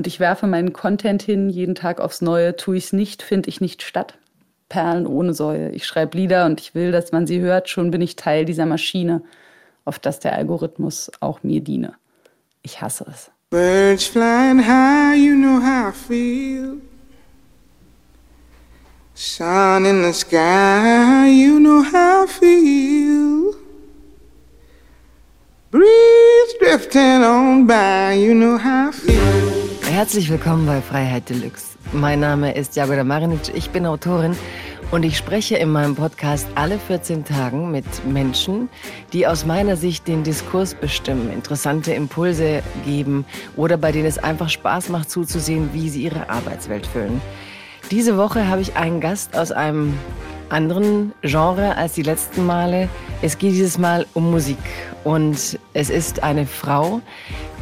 Und ich werfe meinen Content hin, jeden Tag aufs Neue. Tue ich es nicht, finde ich nicht statt. Perlen ohne Säue. Ich schreibe Lieder und ich will, dass man sie hört. Schon bin ich Teil dieser Maschine, auf das der Algorithmus auch mir diene. Ich hasse es. Birds flying high, you know how I feel. Sun in the sky, you know how I feel. Breeze drifting on by, you know how I feel. Herzlich willkommen bei Freiheit Deluxe. Mein Name ist Jagoda Marinic, ich bin Autorin und ich spreche in meinem Podcast alle 14 Tagen mit Menschen, die aus meiner Sicht den Diskurs bestimmen, interessante Impulse geben oder bei denen es einfach Spaß macht zuzusehen, wie sie ihre Arbeitswelt füllen. Diese Woche habe ich einen Gast aus einem anderen Genre als die letzten Male. Es geht dieses Mal um Musik und es ist eine Frau,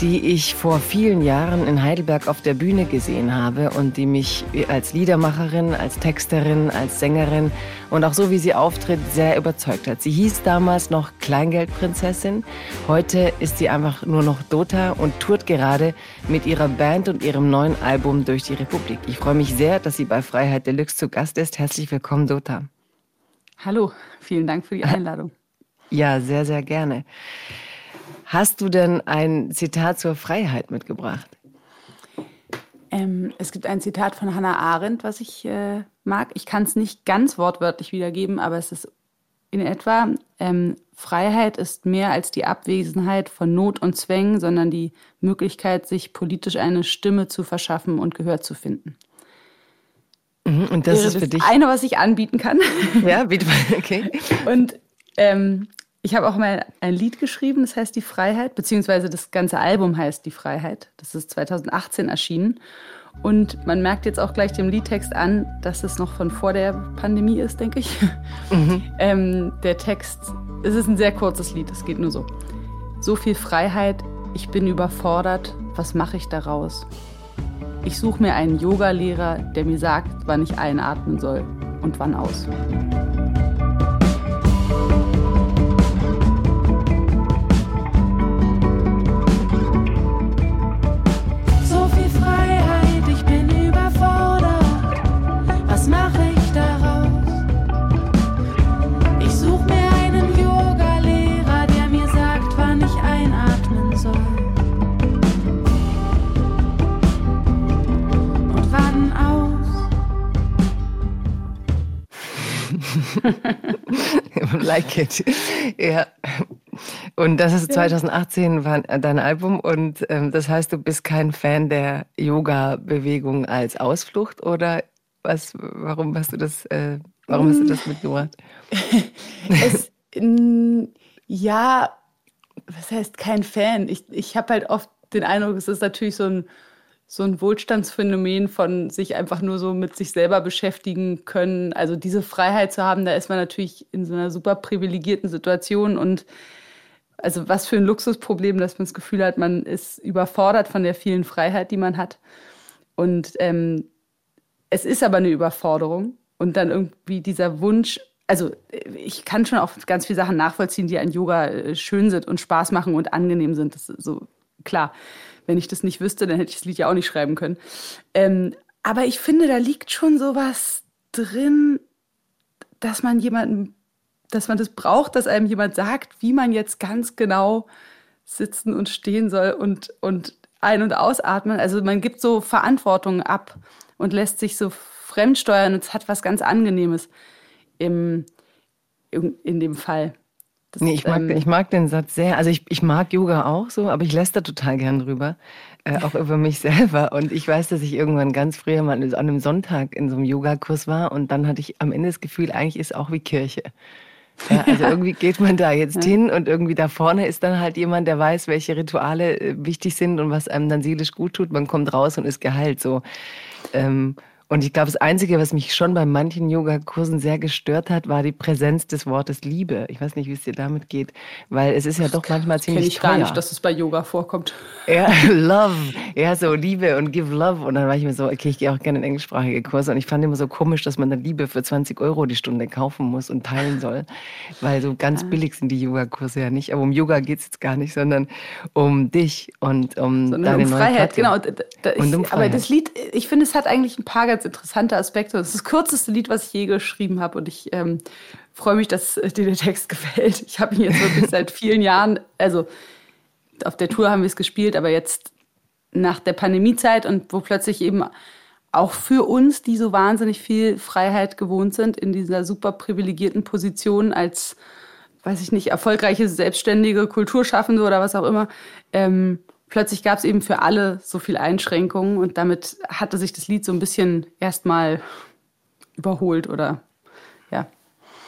die ich vor vielen Jahren in Heidelberg auf der Bühne gesehen habe und die mich als Liedermacherin, als Texterin, als Sängerin und auch so wie sie auftritt sehr überzeugt hat. Sie hieß damals noch Kleingeldprinzessin. Heute ist sie einfach nur noch Dota und tourt gerade mit ihrer Band und ihrem neuen Album durch die Republik. Ich freue mich sehr, dass sie bei Freiheit Deluxe zu Gast ist. Herzlich willkommen, Dota. Hallo, vielen Dank für die Einladung. Ja, sehr, sehr gerne. Hast du denn ein Zitat zur Freiheit mitgebracht? Ähm, es gibt ein Zitat von Hannah Arendt, was ich äh, mag. Ich kann es nicht ganz wortwörtlich wiedergeben, aber es ist in etwa, ähm, Freiheit ist mehr als die Abwesenheit von Not und Zwängen, sondern die Möglichkeit, sich politisch eine Stimme zu verschaffen und Gehör zu finden. Mhm, und das ist für das dich eine, was ich anbieten kann. Ja, bitte. Okay. Und ähm, ich habe auch mal ein Lied geschrieben, das heißt Die Freiheit, beziehungsweise das ganze Album heißt Die Freiheit. Das ist 2018 erschienen. Und man merkt jetzt auch gleich dem Liedtext an, dass es noch von vor der Pandemie ist, denke ich. Mhm. Ähm, der Text, es ist ein sehr kurzes Lied, es geht nur so. So viel Freiheit, ich bin überfordert, was mache ich daraus? Ich suche mir einen Yogalehrer, der mir sagt, wann ich einatmen soll und wann aus. Like it. Ja. Und das ist 2018 war dein Album und ähm, das heißt, du bist kein Fan der Yoga-Bewegung als Ausflucht oder was? Warum hast du das? Äh, warum hast du das mitgebracht? es, ja, was heißt kein Fan? Ich, ich habe halt oft den Eindruck, es ist natürlich so ein so ein Wohlstandsphänomen von sich einfach nur so mit sich selber beschäftigen können. Also diese Freiheit zu haben, da ist man natürlich in so einer super privilegierten Situation und also was für ein Luxusproblem, dass man das Gefühl hat, man ist überfordert von der vielen Freiheit, die man hat. Und ähm, es ist aber eine Überforderung und dann irgendwie dieser Wunsch, also ich kann schon auch ganz viele Sachen nachvollziehen, die an Yoga äh, schön sind und Spaß machen und angenehm sind. Das ist so klar. Wenn ich das nicht wüsste, dann hätte ich das Lied ja auch nicht schreiben können. Ähm, aber ich finde, da liegt schon sowas drin, dass man jemanden, dass man das braucht, dass einem jemand sagt, wie man jetzt ganz genau sitzen und stehen soll und, und ein- und ausatmen. Also man gibt so Verantwortung ab und lässt sich so fremdsteuern und es hat was ganz Angenehmes im, in, in dem Fall. Das, nee, ich mag, ähm, ich mag den Satz sehr. Also ich, ich mag Yoga auch so, aber ich läster total gern drüber. Äh, auch über mich selber. Und ich weiß, dass ich irgendwann ganz früher mal an einem Sonntag in so einem Yogakurs war und dann hatte ich am Ende das Gefühl, eigentlich ist auch wie Kirche. Ja, also irgendwie geht man da jetzt ja. hin und irgendwie da vorne ist dann halt jemand, der weiß, welche Rituale äh, wichtig sind und was einem dann seelisch gut tut. Man kommt raus und ist geheilt so. Ähm, Und ich glaube, das Einzige, was mich schon bei manchen Yogakursen sehr gestört hat, war die Präsenz des Wortes Liebe. Ich weiß nicht, wie es dir damit geht, weil es ist ja doch manchmal ziemlich Kenn ich teuer. gar nicht, dass es bei Yoga vorkommt. Ja, Love. Ja, so Liebe und Give Love. Und dann war ich mir so, okay, ich gehe auch gerne in englischsprachige Kurse. Und ich fand immer so komisch, dass man dann Liebe für 20 Euro die Stunde kaufen muss und teilen soll. Weil so ganz ja. billig sind die Yogakurse ja nicht. Aber um Yoga geht es jetzt gar nicht, sondern um dich und um sondern deine um Freiheit. Genau. Da, da, ich, um aber das Lied, ich finde, es hat eigentlich ein paar ganz interessante Aspekte. Das ist das kürzeste Lied, was ich je geschrieben habe. Und ich ähm, freue mich, dass dir der Text gefällt. Ich habe ihn jetzt wirklich seit vielen Jahren, also auf der Tour haben wir es gespielt, aber jetzt nach der Pandemiezeit und wo plötzlich eben auch für uns, die so wahnsinnig viel Freiheit gewohnt sind, in dieser super privilegierten Position als, weiß ich nicht, erfolgreiche, selbstständige Kulturschaffende oder was auch immer, ähm, plötzlich gab es eben für alle so viele Einschränkungen und damit hatte sich das Lied so ein bisschen erstmal überholt oder ja.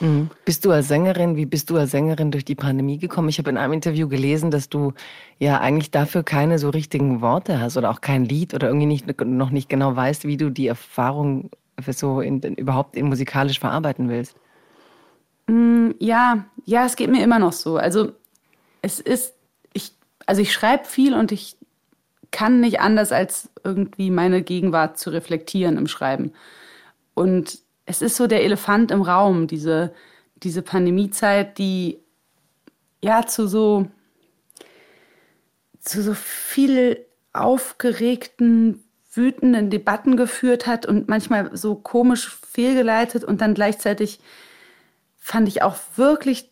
Mhm. Bist du als Sängerin, wie bist du als Sängerin durch die Pandemie gekommen? Ich habe in einem Interview gelesen, dass du ja eigentlich dafür keine so richtigen Worte hast oder auch kein Lied oder irgendwie nicht, noch nicht genau weißt, wie du die Erfahrung so in, überhaupt in musikalisch verarbeiten willst. Mm, ja, ja, es geht mir immer noch so. Also es ist, also ich schreibe viel und ich kann nicht anders als irgendwie meine Gegenwart zu reflektieren im Schreiben. Und es ist so der Elefant im Raum, diese, diese Pandemiezeit, die ja zu so, zu so viel aufgeregten, wütenden Debatten geführt hat und manchmal so komisch fehlgeleitet und dann gleichzeitig fand ich auch wirklich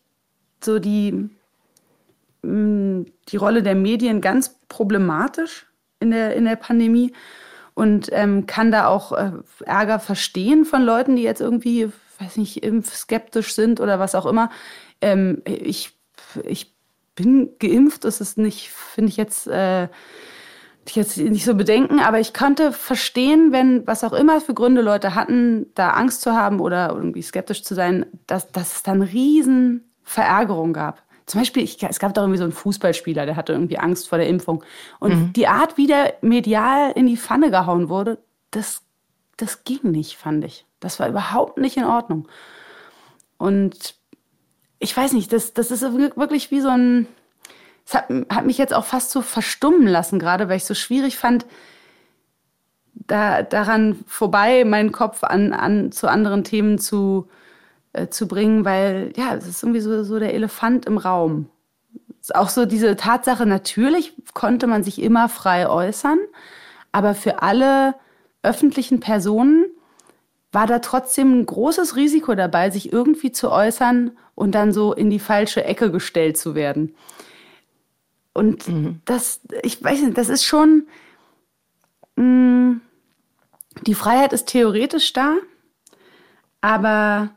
so die, die Rolle der Medien ganz problematisch in der, in der Pandemie und ähm, kann da auch äh, Ärger verstehen von Leuten, die jetzt irgendwie, weiß nicht, impfskeptisch sind oder was auch immer. Ähm, ich, ich bin geimpft, das ist nicht, finde ich jetzt, äh, jetzt nicht so bedenken, aber ich konnte verstehen, wenn was auch immer für Gründe Leute hatten, da Angst zu haben oder irgendwie skeptisch zu sein, dass, dass es dann riesen Verärgerung gab. Zum Beispiel, ich, es gab da irgendwie so einen Fußballspieler, der hatte irgendwie Angst vor der Impfung. Und mhm. die Art, wie der medial in die Pfanne gehauen wurde, das, das ging nicht, fand ich. Das war überhaupt nicht in Ordnung. Und ich weiß nicht, das, das ist wirklich wie so ein. Es hat, hat mich jetzt auch fast so verstummen lassen, gerade weil ich es so schwierig fand, da, daran vorbei, meinen Kopf an, an, zu anderen Themen zu, äh, zu bringen, weil ja, es ist irgendwie so, so der Elefant im Raum. Auch so diese Tatsache, natürlich konnte man sich immer frei äußern, aber für alle öffentlichen Personen war da trotzdem ein großes Risiko dabei, sich irgendwie zu äußern und dann so in die falsche Ecke gestellt zu werden. Und mhm. das, ich weiß nicht, das ist schon, mh, mm, die Freiheit ist theoretisch da, aber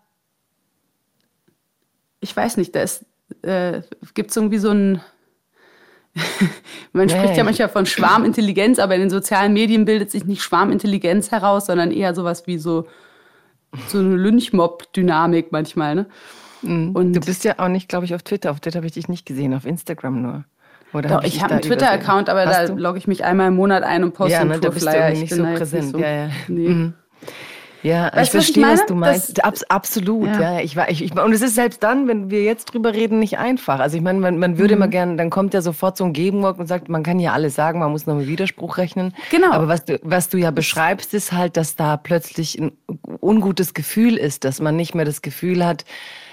ich weiß nicht, da ist, äh, gibt es irgendwie so ein, man spricht ja manchmal von Schwarmintelligenz, aber in den sozialen Medien bildet sich nicht Schwarmintelligenz heraus, sondern eher sowas wie so, so eine Lynchmob-Dynamik manchmal. Ne? Mhm. Und du bist ja auch nicht, glaube ich, auf Twitter. Auf Twitter habe ich dich nicht gesehen, auf Instagram nur. Oder Doch, hab ich, ich habe einen Twitter-Account, aber Hast da logge ich mich einmal im Monat ein und poste ja, ne, einen Tourflyer. Da bist du nicht so präsent. Nicht so, ja, ja. Nee. Mhm. Ja, weißt ich verstehe, was, was, du meinst. Das, Abs absolut, ja. ja. Ich, ich, ich, und es ist selbst dann, wenn wir jetzt drüber reden, nicht einfach. Also ich meine, man, man würde mhm. immer gerne, dann kommt ja sofort so ein Gegenwort und sagt, man kann ja alles sagen, man muss noch mit Widerspruch rechnen. Genau. Aber was du, was du ja beschreibst, ist halt, dass da plötzlich ein ungutes Gefühl ist, dass man nicht mehr das Gefühl hat,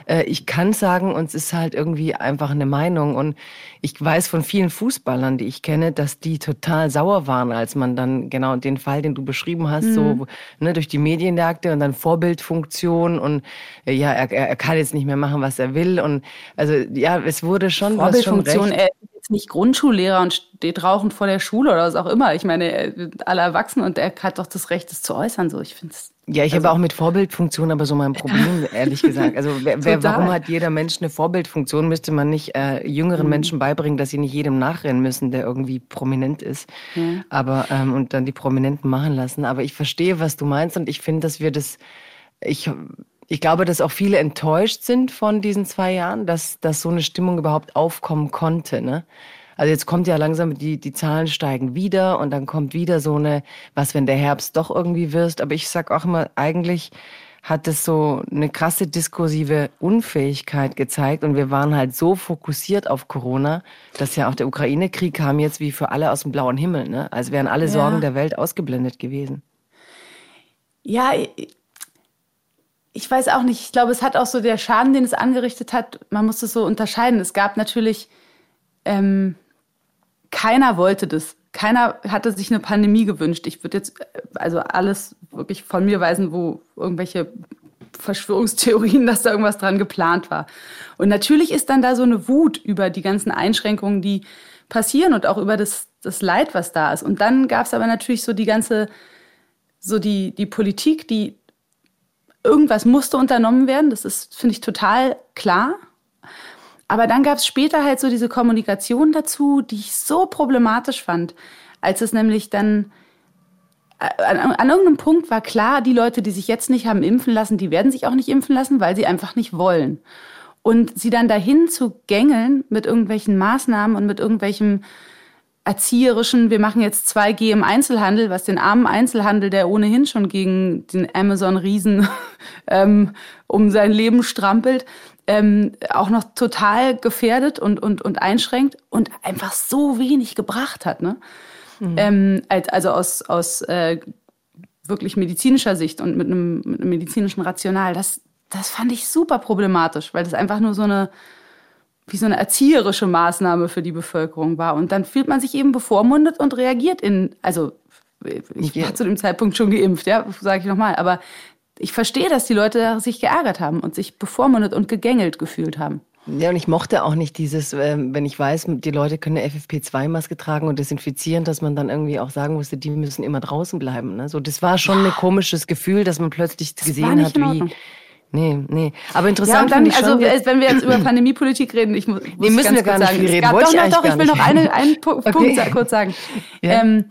äh, ich kann sagen, und es ist halt irgendwie einfach eine Meinung. Und ich weiß von vielen Fußballern, die ich kenne, dass die total sauer waren, als man dann genau den Fall, den du beschrieben hast, mhm. so ne, durch die Medienjagde und dann Vorbildfunktion und äh, ja, er, er kann jetzt nicht mehr machen, was er will. Und also ja, es wurde schon Vorbildfunktion, was schon recht. Jetzt nicht Grundschullehrer und steht rauchend vor der Schule oder was auch immer. Ich meine, alle erwachsen und er hat doch das Recht, das zu äußern. So, ich finde es ja, ich also, habe auch mit Vorbildfunktion aber so mein Problem, ehrlich gesagt. Also wer, wer, warum hat jeder Mensch eine Vorbildfunktion? Müsste man nicht äh, jüngeren mhm. Menschen beibringen, dass sie nicht jedem nachrennen müssen, der irgendwie prominent ist. Mhm. Aber ähm, und dann die Prominenten machen lassen. Aber ich verstehe, was du meinst und ich finde, dass wir das. Ich, ich glaube, dass auch viele enttäuscht sind von diesen zwei Jahren, dass, dass so eine Stimmung überhaupt aufkommen konnte. Ne? Also jetzt kommt ja langsam, die, die Zahlen steigen wieder und dann kommt wieder so eine, was, wenn der Herbst doch irgendwie wirst. Aber ich sag auch immer, eigentlich hat es so eine krasse diskursive Unfähigkeit gezeigt und wir waren halt so fokussiert auf Corona, dass ja auch der Ukraine-Krieg kam jetzt wie für alle aus dem blauen Himmel, ne? Als wären alle Sorgen ja. der Welt ausgeblendet gewesen. Ja, ich weiß auch nicht. Ich glaube, es hat auch so der Schaden, den es angerichtet hat, man muss es so unterscheiden. Es gab natürlich, ähm, keiner wollte das. Keiner hatte sich eine Pandemie gewünscht. Ich würde jetzt also alles wirklich von mir weisen, wo irgendwelche Verschwörungstheorien, dass da irgendwas dran geplant war. Und natürlich ist dann da so eine Wut über die ganzen Einschränkungen, die passieren und auch über das, das Leid, was da ist. Und dann gab es aber natürlich so die ganze, so die, die Politik, die irgendwas musste unternommen werden. Das ist, finde ich, total klar. Aber dann gab es später halt so diese Kommunikation dazu, die ich so problematisch fand, als es nämlich dann äh, an, an, irgendeinem Punkt war klar, die Leute, die sich jetzt nicht haben impfen lassen, die werden sich auch nicht impfen lassen, weil sie einfach nicht wollen. Und sie dann dahin zu gängeln mit irgendwelchen Maßnahmen und mit irgendwelchem erzieherischen, wir machen jetzt 2G im Einzelhandel, was den armen Einzelhandel, der ohnehin schon gegen den Amazon-Riesen ähm, um sein Leben strampelt, ähm, auch noch total gefährdet und, und, und einschränkt und einfach so wenig gebracht hat. Ne? Mhm. Ähm, also aus, aus äh, wirklich medizinischer Sicht und mit einem, mit einem medizinischen Rational. Das, das fand ich super problematisch, weil das einfach nur so eine wie so eine erzieherische Maßnahme für die Bevölkerung war. Und dann fühlt man sich eben bevormundet und reagiert in, also ich war zu dem Zeitpunkt schon geimpft, ja, sage ich nochmal, aber ich verstehe, dass die Leute sich geärgert haben und sich bevormundet und gegängelt gefühlt haben. Ja, und ich mochte auch nicht dieses, ähm, wenn ich weiß, die Leute können eine FFP2-Maske tragen und desinfizieren, dass man dann irgendwie auch sagen musste, die müssen immer draußen bleiben. Ne? So, das war schon ein komisches Gefühl, dass man plötzlich gesehen hat, wie, Nee, nee. Aber interessant ja, dann, also wenn wir jetzt über Pandemiepolitik reden, ich muss, nee, müssen wir gar nicht sagen, viel reden. Wollte doch, ich doch, ich will noch eine, einen Punkt okay. kurz sagen. Ja. Ähm,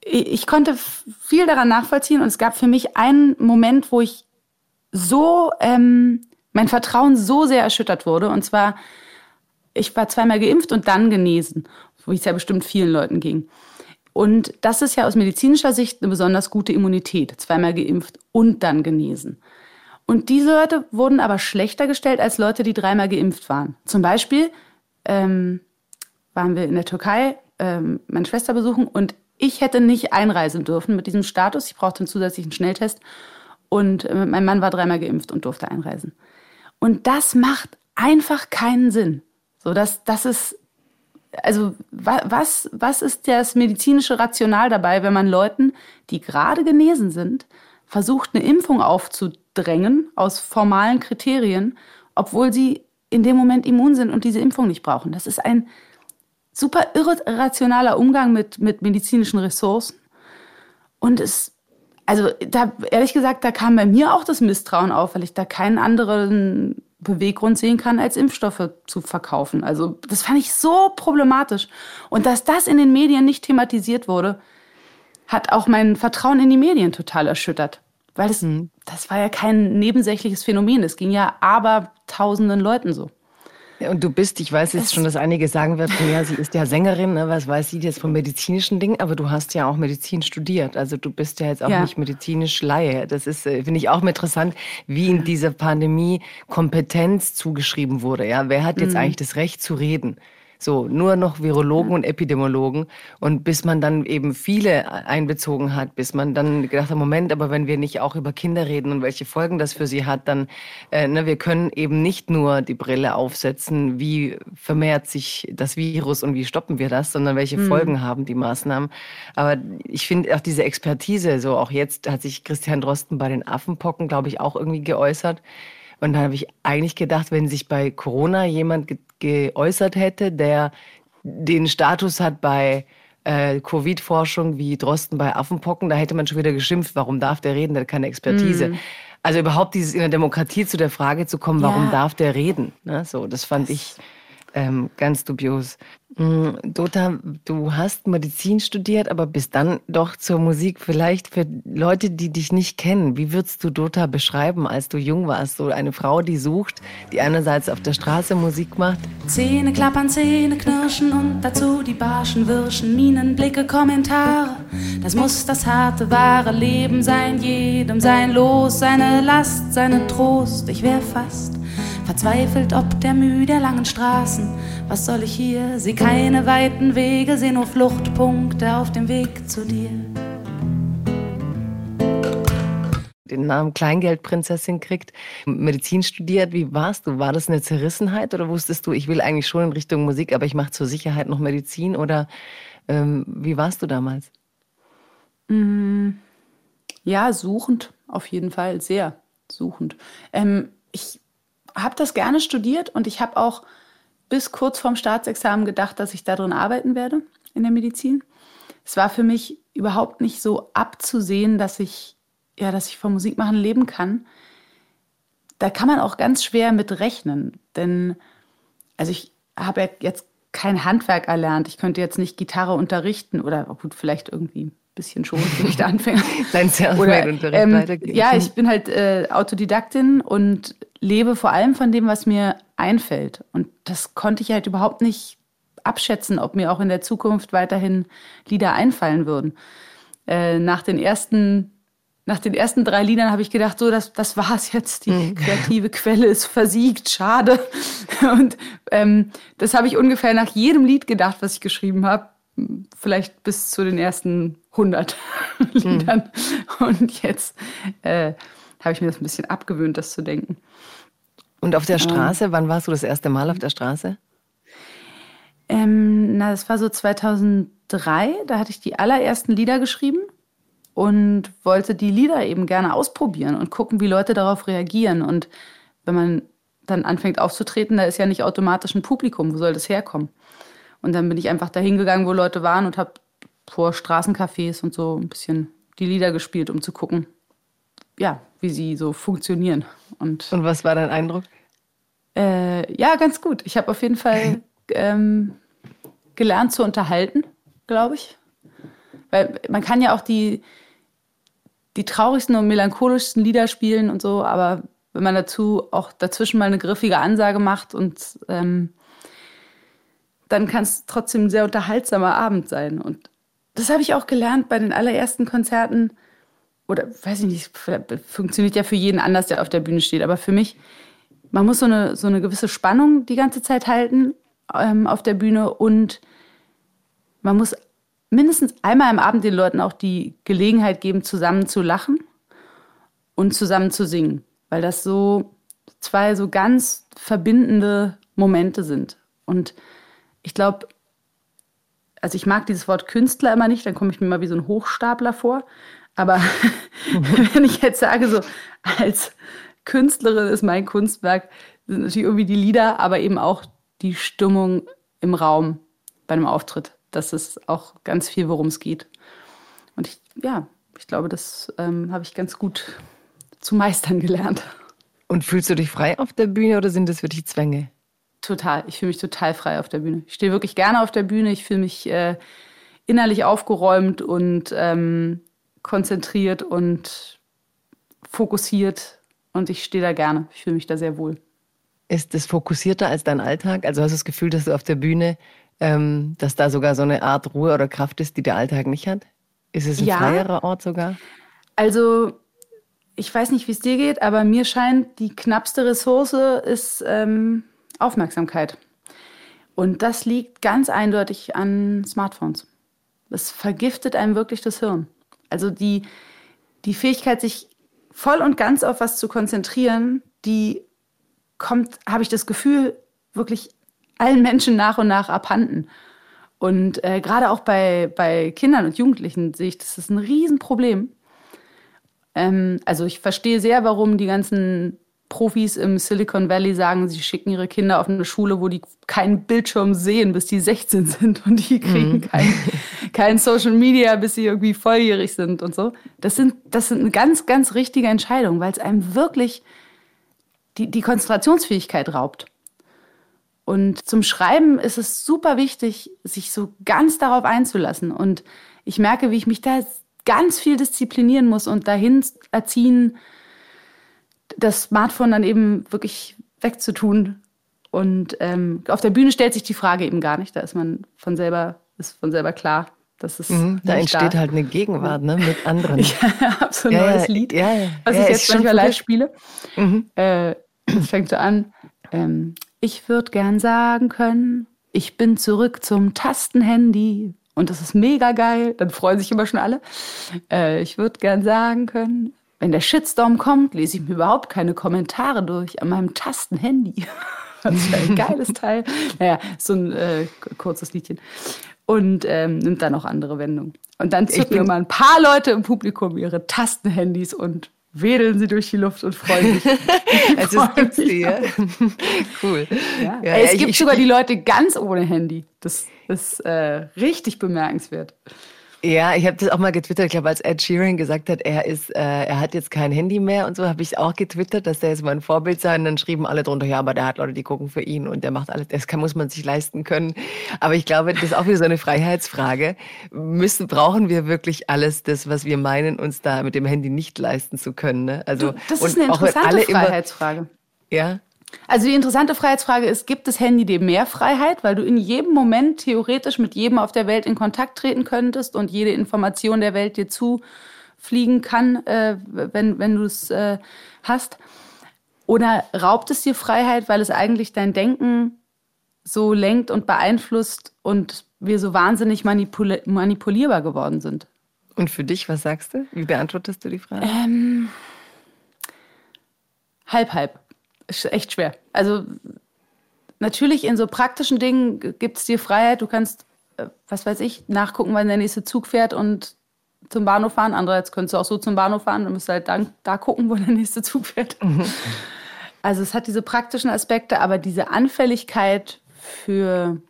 ich konnte viel daran nachvollziehen und es gab für mich einen Moment, wo ich so, ähm, mein Vertrauen so sehr erschüttert wurde. Und zwar, ich war zweimal geimpft und dann genesen, wie es ja bestimmt vielen Leuten ging. Und das ist ja aus medizinischer Sicht eine besonders gute Immunität. Zweimal geimpft und dann genesen. Und diese Leute wurden aber schlechter gestellt als Leute, die dreimal geimpft waren. Zum Beispiel ähm, waren wir in der Türkei ähm, meine Schwester besuchen und ich hätte nicht einreisen dürfen mit diesem Status. Ich brauchte einen zusätzlichen Schnelltest. Und äh, mein Mann war dreimal geimpft und durfte einreisen. Und das macht einfach keinen Sinn. So, das, das ist, also, was, was ist das medizinische Rational dabei, wenn man Leuten, die gerade genesen sind, versucht, eine Impfung aufzudrängen aus formalen Kriterien, obwohl sie in dem Moment immun sind und diese Impfung nicht brauchen. Das ist ein super irrationaler Umgang mit, mit medizinischen Ressourcen. Und es, also da, ehrlich gesagt, da kam bei mir auch das Misstrauen auf, weil ich da keinen anderen Beweggrund sehen kann, als Impfstoffe zu verkaufen. Also das fand ich so problematisch. Und dass das in den Medien nicht thematisiert wurde, hat auch mein Vertrauen in die Medien total erschüttert. Weil das, das war ja kein nebensächliches Phänomen. Es ging ja aber tausenden Leuten so. Und du bist, ich weiß jetzt es schon, dass einige sagen werden, ja, sie ist ja Sängerin, ne, was weiß sie jetzt von medizinischen Dingen, aber du hast ja auch Medizin studiert. Also du bist ja jetzt auch ja. nicht medizinisch Laie. Das ist, äh, finde ich auch interessant, wie in dieser Pandemie Kompetenz zugeschrieben wurde. Ja, wer hat jetzt mhm. eigentlich das Recht zu reden? So, nur noch Virologen und Epidemiologen. Und bis man dann eben viele einbezogen hat, bis man dann gedacht hat, Moment, aber wenn wir nicht auch über Kinder reden und welche Folgen das für sie hat, dann, äh, ne, wir können eben nicht nur die Brille aufsetzen, wie vermehrt sich das Virus und wie stoppen wir das, sondern welche mhm. Folgen haben die Maßnahmen. Aber ich finde auch diese Expertise, so auch jetzt hat sich Christian Drosten bei den Affenpocken, glaube ich, auch irgendwie geäußert. Und da habe ich eigentlich gedacht, wenn sich bei Corona jemand geäußert hätte, der den Status hat bei äh, Covid-Forschung wie Drosten bei Affenpocken, da hätte man schon wieder geschimpft, warum darf der reden, der hat keine Expertise. Mm. Also überhaupt dieses in der Demokratie zu der Frage zu kommen, warum ja. darf der reden? Ne? So, das fand das, ich ähm, ganz dubios. Mm, Dota, du hast Medizin studiert, aber bist dann doch zur Musik. Vielleicht für Leute, die dich nicht kennen, wie würdest du Dota beschreiben, als du jung warst? So eine Frau, die sucht, die einerseits auf der Straße Musik macht. Zähne klappern, Zähne knirschen und dazu die Barschen wirschen, Minen, Blicke, Kommentare. Das muss das harte, wahre Leben sein, jedem sein Los, seine Last, seinen Trost. Ich wär fast verzweifelt ob der Mühe der langen Straßen. Was soll ich hier? Seh keine weiten Wege, seh nur Fluchtpunkte auf dem Weg zu dir. Den Namen Kleingeldprinzessin kriegt, Medizin studiert. Wie warst du? War das eine Zerrissenheit oder wusstest du, ich will eigentlich schon in Richtung Musik, aber ich mache zur Sicherheit noch Medizin? Oder ähm, wie warst du damals? Mm, ja, suchend, auf jeden Fall, sehr suchend. Ähm, ich habe das gerne studiert und ich habe auch bis kurz vorm Staatsexamen gedacht, dass ich darin arbeiten werde in der Medizin. Es war für mich überhaupt nicht so abzusehen, dass ich ja, dass ich vom Musikmachen leben kann. Da kann man auch ganz schwer mit rechnen, denn also ich habe ja jetzt kein Handwerk erlernt. Ich könnte jetzt nicht Gitarre unterrichten oder gut, vielleicht irgendwie bisschen schon, vielleicht Anfänger. Dein Selfmade-Unterricht ähm, Ja, ich bin halt äh, Autodidaktin und lebe vor allem von dem, was mir einfällt. Und das konnte ich halt überhaupt nicht abschätzen, ob mir auch in der Zukunft weiterhin Lieder einfallen würden. Äh, nach den ersten nach den ersten drei Liedern habe ich gedacht, so, das, das war's jetzt. Die mhm. kreative Quelle ist versiegt, schade. Und ähm, das habe ich ungefähr nach jedem Lied gedacht, was ich geschrieben habe. Vielleicht bis zu den ersten 100 mhm. Liedern. Und jetzt äh, habe ich mir das ein bisschen abgewöhnt, das zu denken. Und auf der Straße, ähm, wann warst du das erste Mal auf der Straße? Ähm, na, das war so 2003. Da hatte ich die allerersten Lieder geschrieben und wollte die Lieder eben gerne ausprobieren und gucken, wie Leute darauf reagieren. Und wenn man dann anfängt aufzutreten, da ist ja nicht automatisch ein Publikum. Wo soll das herkommen? Und dann bin ich einfach dahin gegangen, wo Leute waren und habe vor Straßencafés und so ein bisschen die Lieder gespielt, um zu gucken, ja, wie sie so funktionieren. Und, und was war dein Eindruck? Äh, ja, ganz gut. Ich habe auf jeden Fall ähm, gelernt zu unterhalten, glaube ich. Weil man kann ja auch die, die traurigsten und melancholischsten Lieder spielen und so, aber wenn man dazu auch dazwischen mal eine griffige Ansage macht und ähm, dann kann es trotzdem ein sehr unterhaltsamer Abend sein. Und das habe ich auch gelernt bei den allerersten Konzerten. Oder weiß ich nicht, funktioniert ja für jeden anders, der auf der Bühne steht. Aber für mich, man muss so eine, so eine gewisse Spannung die ganze Zeit halten ähm, auf der Bühne und man muss mindestens einmal am Abend den Leuten auch die Gelegenheit geben, zusammen zu lachen und zusammen zu singen. Weil das so zwei so ganz verbindende Momente sind. Und ich glaube, also ich mag dieses Wort Künstler immer nicht, dann komme ich mir mal wie so ein Hochstapler vor. Aber wenn ich jetzt sage, so als Künstlerin ist mein Kunstwerk, sind natürlich irgendwie die Lieder, aber eben auch die Stimmung im Raum bei einem Auftritt. Das ist auch ganz viel, worum es geht. Und ich, ja, ich glaube, das ähm, habe ich ganz gut zu meistern gelernt. Und fühlst du dich frei auf der Bühne oder sind das wirklich Zwänge? Total. Ich fühle mich total frei auf der Bühne. Ich stehe wirklich gerne auf der Bühne. Ich fühle mich äh, innerlich aufgeräumt und ähm, konzentriert und fokussiert. Und ich stehe da gerne. Ich fühle mich da sehr wohl. Ist es fokussierter als dein Alltag? Also hast du das Gefühl, dass du auf der Bühne, ähm, dass da sogar so eine Art Ruhe oder Kraft ist, die der Alltag nicht hat? Ist es ein ja. freierer Ort sogar? Also ich weiß nicht, wie es dir geht, aber mir scheint, die knappste Ressource ist ähm, Aufmerksamkeit. Und das liegt ganz eindeutig an Smartphones. Es vergiftet einem wirklich das Hirn. Also die, die Fähigkeit, sich voll und ganz auf was zu konzentrieren, die kommt, habe ich das Gefühl, wirklich allen Menschen nach und nach abhanden. Und äh, gerade auch bei, bei Kindern und Jugendlichen sehe ich, das ist ein Riesenproblem. Ähm, also ich verstehe sehr, warum die ganzen Profis im Silicon Valley sagen, sie schicken ihre Kinder auf eine Schule, wo die keinen Bildschirm sehen, bis die 16 sind und die kriegen mhm. kein, kein Social Media, bis sie irgendwie volljährig sind und so. Das sind, das sind eine ganz, ganz richtige Entscheidung, weil es einem wirklich die, die Konzentrationsfähigkeit raubt. Und zum Schreiben ist es super wichtig, sich so ganz darauf einzulassen. Und ich merke, wie ich mich da ganz viel disziplinieren muss und dahin erziehen, das Smartphone dann eben wirklich wegzutun. Und ähm, auf der Bühne stellt sich die Frage eben gar nicht. Da ist man von selber, ist von selber klar. Das ist mhm, da entsteht da. halt eine Gegenwart ne, mit anderen. ich habe so ein ja, neues Lied, ja, ja, was ich jetzt manchmal live spiele. Mhm. Äh, das fängt so an. Ähm, ich würde gern sagen können, ich bin zurück zum Tastenhandy. Und das ist mega geil. Dann freuen sich immer schon alle. Äh, ich würde gern sagen können, wenn der Shitstorm kommt, lese ich mir überhaupt keine Kommentare durch an meinem Tastenhandy. das ist ein geiles Teil. Naja, so ein äh, kurzes Liedchen. Und ähm, nimmt dann auch andere Wendungen. Und dann zücken immer ein paar Leute im Publikum ihre Tastenhandys und wedeln sie durch die Luft und freuen sich. also es gibt sie, ja. cool. Ja. Ja, es gibt ich, sogar die Leute ganz ohne Handy. Das ist äh, richtig bemerkenswert. Ja, ich habe das auch mal getwittert. Ich glaube, als Ed Sheeran gesagt hat, er ist, äh, er hat jetzt kein Handy mehr und so, habe ich auch getwittert, dass der jetzt mein Vorbild sein. Und dann schrieben alle drunter, ja, aber der hat Leute, die gucken für ihn und der macht alles. Das kann, muss man sich leisten können. Aber ich glaube, das ist auch wieder so eine Freiheitsfrage. Müssen, brauchen wir wirklich alles, das, was wir meinen, uns da mit dem Handy nicht leisten zu können? Ne? Also du, das ist eine interessante Freiheitsfrage. Immer, ja. Also die interessante Freiheitsfrage ist, gibt das Handy dir mehr Freiheit, weil du in jedem Moment theoretisch mit jedem auf der Welt in Kontakt treten könntest und jede Information der Welt dir zufliegen kann, äh, wenn, wenn du es äh, hast? Oder raubt es dir Freiheit, weil es eigentlich dein Denken so lenkt und beeinflusst und wir so wahnsinnig manipul manipulierbar geworden sind? Und für dich, was sagst du? Wie beantwortest du die Frage? Ähm, halb, halb ist echt schwer. Also natürlich in so praktischen Dingen gibt es dir Freiheit. Du kannst, äh, was weiß ich, nachgucken, wann der nächste Zug fährt und zum Bahnhof fahren. Andererseits könntest du auch so zum Bahnhof fahren. Dann musst halt dann, da gucken, wo der nächste Zug fährt. Mhm. Also es hat diese praktischen Aspekte, aber diese Anfälligkeit für,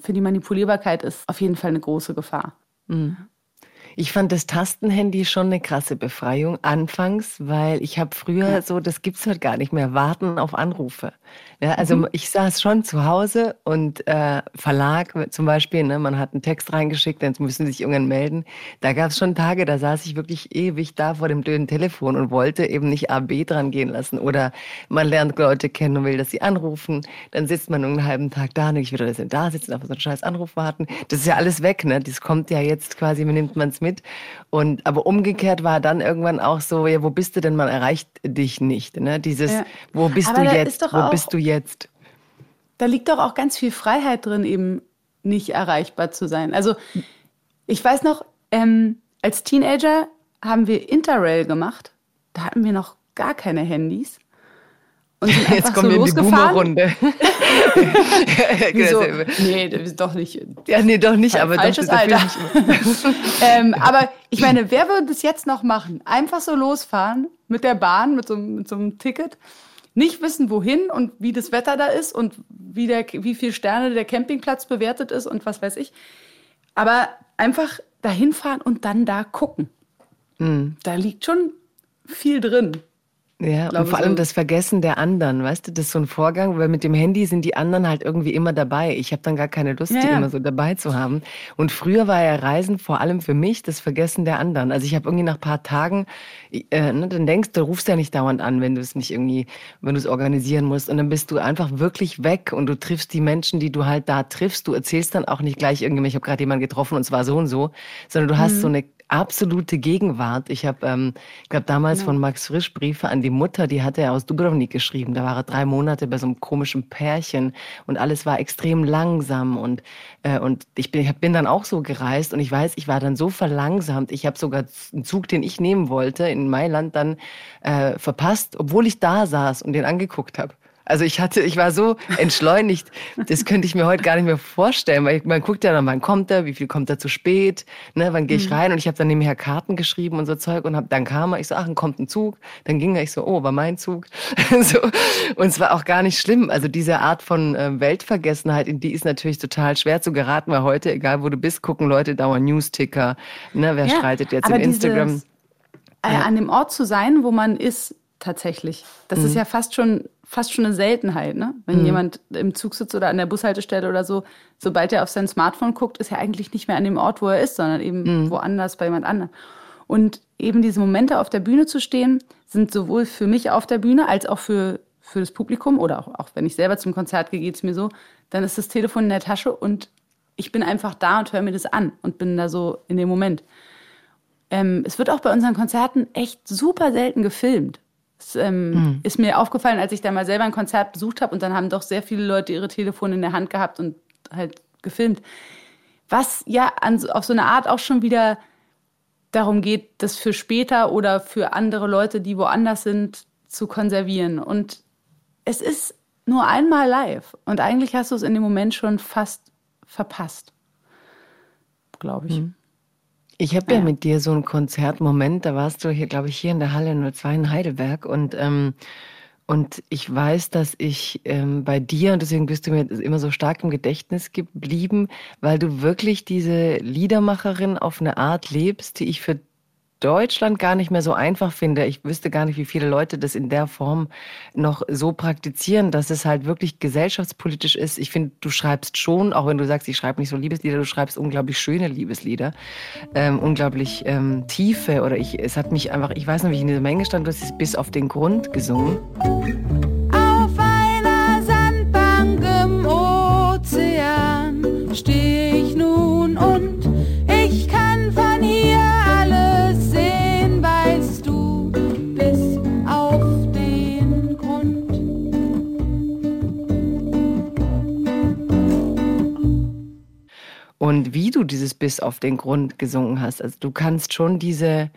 für die Manipulierbarkeit ist auf jeden Fall eine große Gefahr. Mhm. Ich fand das Tastenhandy schon eine krasse Befreiung anfangs, weil ich habe früher ja. so, das gibt's heute gar nicht mehr, warten auf Anrufe. Ja, also mhm. ich saß schon zu Hause und äh, Verlag zum Beispiel, ne, man hat einen Text reingeschickt, dann müssen sich irgendwann melden. Da gab es schon Tage, da saß ich wirklich ewig da vor dem blöden Telefon und wollte eben nicht AB dran gehen lassen. Oder man lernt Leute kennen und will, dass sie anrufen. Dann sitzt man einen halben Tag da und ich will, dass sie da sitzen, auf so einen scheiß Anruf warten. Das ist ja alles weg, ne? Das kommt ja jetzt quasi, man nimmt man es mit. Und aber umgekehrt war dann irgendwann auch so, ja, wo bist du denn? Man erreicht dich nicht. Ne? Dieses, ja. wo bist aber du jetzt? Wo bist du jetzt? Da liegt doch auch ganz viel Freiheit drin, eben nicht erreichbar zu sein. Also ich weiß noch, ähm, als Teenager haben wir Interrail gemacht. Da hatten wir noch gar keine Handys. Und sind Jetzt kommen so wir in die Boomer-Runde. Wieso? Nee, doch nicht. Ja, nee, doch nicht, aber Falsches doch, Alter. ähm, aber ich meine, wer würde das jetzt noch machen? Einfach so losfahren mit der Bahn, mit so, mit so einem Ticket nicht wissen, wohin und wie das Wetter da ist und wie, der, wie viele Sterne der Campingplatz bewertet ist und was weiß ich. Aber einfach dahin fahren und dann da gucken. Mhm. Da liegt schon viel drin. Ja, und vor allem das Vergessen der anderen, weißt du, das ist so ein Vorgang, weil mit dem Handy sind die anderen halt irgendwie immer dabei. Ich habe dann gar keine Lust, ja, die ja. immer so dabei zu haben. Und früher war ja Reisen vor allem für mich das Vergessen der anderen. Also ich habe irgendwie nach ein paar Tagen, äh, ne, dann denkst du, rufst ja nicht dauernd an, wenn du es nicht irgendwie, wenn du es organisieren musst. Und dann bist du einfach wirklich weg und du triffst die Menschen, die du halt da triffst. Du erzählst dann auch nicht gleich irgendwie, ich habe gerade jemanden getroffen und zwar so und so, sondern du hast mhm. so eine absolute Gegenwart. Ich habe, ähm, ich glaube, damals ja. von Max Frisch Briefe an die Mutter, die hatte er aus Dubrovnik geschrieben. Da war er drei Monate bei so einem komischen Pärchen und alles war extrem langsam und äh, und ich bin, ich bin dann auch so gereist und ich weiß, ich war dann so verlangsamt. Ich habe sogar einen Zug, den ich nehmen wollte in Mailand, dann äh, verpasst, obwohl ich da saß und den angeguckt habe. Also ich hatte, ich war so entschleunigt, das könnte ich mir heute gar nicht mehr vorstellen, weil man guckt ja dann, wann kommt er, wie viel kommt er zu spät, ne, wann gehe ich mhm. rein und ich habe dann nebenher Karten geschrieben und so Zeug und hab, dann kam er, ich so, ach, dann kommt ein Zug, dann ging er, ich so, oh, war mein Zug, so und es war auch gar nicht schlimm. Also diese Art von äh, Weltvergessenheit, in die ist natürlich total schwer zu geraten, weil heute, egal wo du bist, gucken Leute dauernd Newsticker, ne, wer ja, streitet jetzt im Instagram. Äh, an dem Ort zu sein, wo man ist, tatsächlich. Das mhm. ist ja fast schon fast schon eine Seltenheit, ne? Wenn mhm. jemand im Zug sitzt oder an der Bushaltestelle oder so, sobald er auf sein Smartphone guckt, ist er eigentlich nicht mehr an dem Ort, wo er ist, sondern eben mhm. woanders bei jemand anderem. Und eben diese Momente auf der Bühne zu stehen, sind sowohl für mich auf der Bühne als auch für, für das Publikum oder auch, auch wenn ich selber zum Konzert gehe, geht es mir so, dann ist das Telefon in der Tasche und ich bin einfach da und höre mir das an und bin da so in dem Moment. Ähm, es wird auch bei unseren Konzerten echt super selten gefilmt. Es ähm, mhm. ist mir aufgefallen, als ich da mal selber ein Konzert besucht habe und dann haben doch sehr viele Leute ihre Telefone in der Hand gehabt und halt gefilmt. Was ja an, auf so eine Art auch schon wieder darum geht, das für später oder für andere Leute, die woanders sind, zu konservieren. Und es ist nur einmal live. Und eigentlich hast du es in dem Moment schon fast verpasst. Glaube ich. Mhm. Ich habe ja. ja. mit dir so einen Konzertmoment, da warst du hier, glaube ich, hier in der Halle 02 in Heidelberg und ähm, und ich weiß, dass ich ähm, bei dir, und deswegen bist du mir immer so stark im Gedächtnis geblieben, weil du wirklich diese Liedermacherin auf eine Art lebst, die ich für Deutschland gar nicht mehr so einfach finde. Ich wüsste gar nicht, wie viele Leute das in der Form noch so praktizieren, dass es halt wirklich gesellschaftspolitisch ist. Ich finde, du schreibst schon, auch wenn du sagst, ich schreibe nicht so Liebeslieder, du schreibst unglaublich schöne Liebeslieder, ähm, unglaublich ähm, tiefe. Oder ich, es hat mich einfach, ich weiß noch, wie ich in dieser Menge stand, du hast es bis auf den Grund gesungen. Auf einer Sandbank im Ozean stehe und wie du dieses Biss auf den Grund gesungen hast. Also du kannst schon diese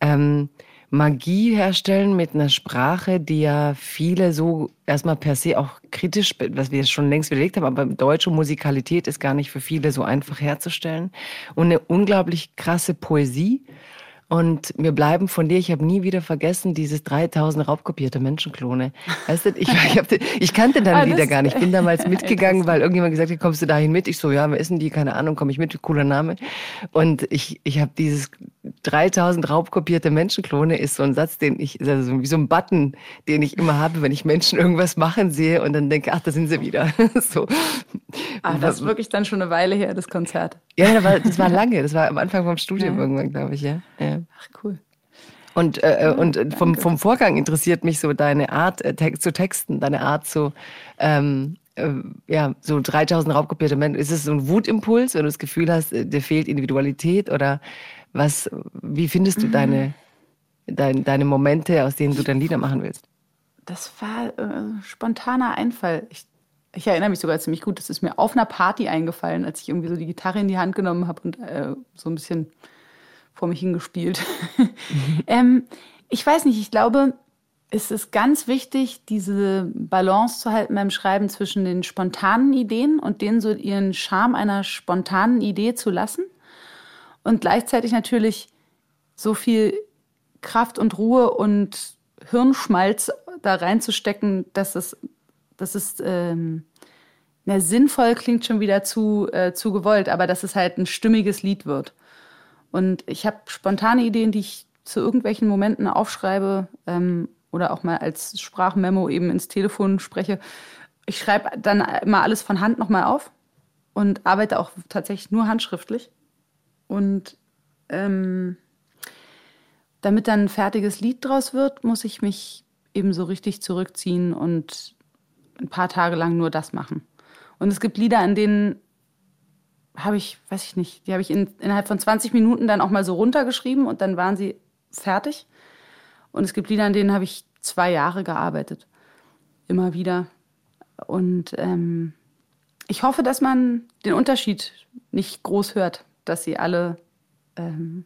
ähm, Magie herstellen mit einer Sprache, die ja viele so erstmal per se auch kritisch, was wir schon längst belegt haben, aber deutsche Musikalität ist gar nicht für viele so einfach herzustellen. Und eine unglaublich krasse Poesie und mir bleiben von dir, ich habe nie wieder vergessen, dieses 3000 raubkopierte Menschenklone. Weißt du, ich, ich, hab, ich kannte deine ah, Lieder gar nicht. Ich bin damals mitgegangen, weil irgendjemand gesagt hat, kommst du dahin mit? Ich so, ja, wer ist denn die? Keine Ahnung, komme ich mit? Cooler Name. Und ich, ich habe dieses 3000 raubkopierte Menschenklone ist so ein Satz, den ich, also wie so ein Button, den ich immer habe, wenn ich Menschen irgendwas machen sehe und dann denke, ach, da sind sie wieder. so. Ah, das ist wirklich dann schon eine Weile her, das Konzert. Ja, das war, das war lange. Das war am Anfang vom Studium ja. irgendwann, glaube ich, ja. ja. Ach, cool. Und, äh, ja, und vom, vom Vorgang interessiert mich so deine Art äh, te zu texten, deine Art zu, ähm, äh, ja, so 3000 raubkopierte Menschen. Ist es so ein Wutimpuls, wenn du das Gefühl hast, äh, dir fehlt Individualität oder was, wie findest du mhm. deine, dein, deine Momente, aus denen du dann Lieder machen willst? Das war äh, spontaner Einfall. Ich ich erinnere mich sogar ziemlich gut, das ist mir auf einer Party eingefallen, als ich irgendwie so die Gitarre in die Hand genommen habe und äh, so ein bisschen vor mich hingespielt. Ähm, ich weiß nicht, ich glaube, es ist ganz wichtig, diese Balance zu halten beim Schreiben zwischen den spontanen Ideen und denen so ihren Charme einer spontanen Idee zu lassen und gleichzeitig natürlich so viel Kraft und Ruhe und Hirnschmalz da reinzustecken, dass es das ist, ähm, na, sinnvoll klingt schon wieder zu, äh, zu gewollt, aber dass es halt ein stimmiges Lied wird. Und ich habe spontane Ideen, die ich zu irgendwelchen Momenten aufschreibe ähm, oder auch mal als Sprachmemo eben ins Telefon spreche. Ich schreibe dann immer alles von Hand nochmal auf und arbeite auch tatsächlich nur handschriftlich. Und ähm, damit dann ein fertiges Lied draus wird, muss ich mich eben so richtig zurückziehen und ein paar Tage lang nur das machen. Und es gibt Lieder, an denen habe ich, weiß ich nicht, die habe ich in, innerhalb von 20 Minuten dann auch mal so runtergeschrieben und dann waren sie fertig. Und es gibt Lieder, an denen habe ich zwei Jahre gearbeitet. Immer wieder. Und ähm, ich hoffe, dass man den Unterschied nicht groß hört, dass sie alle ähm,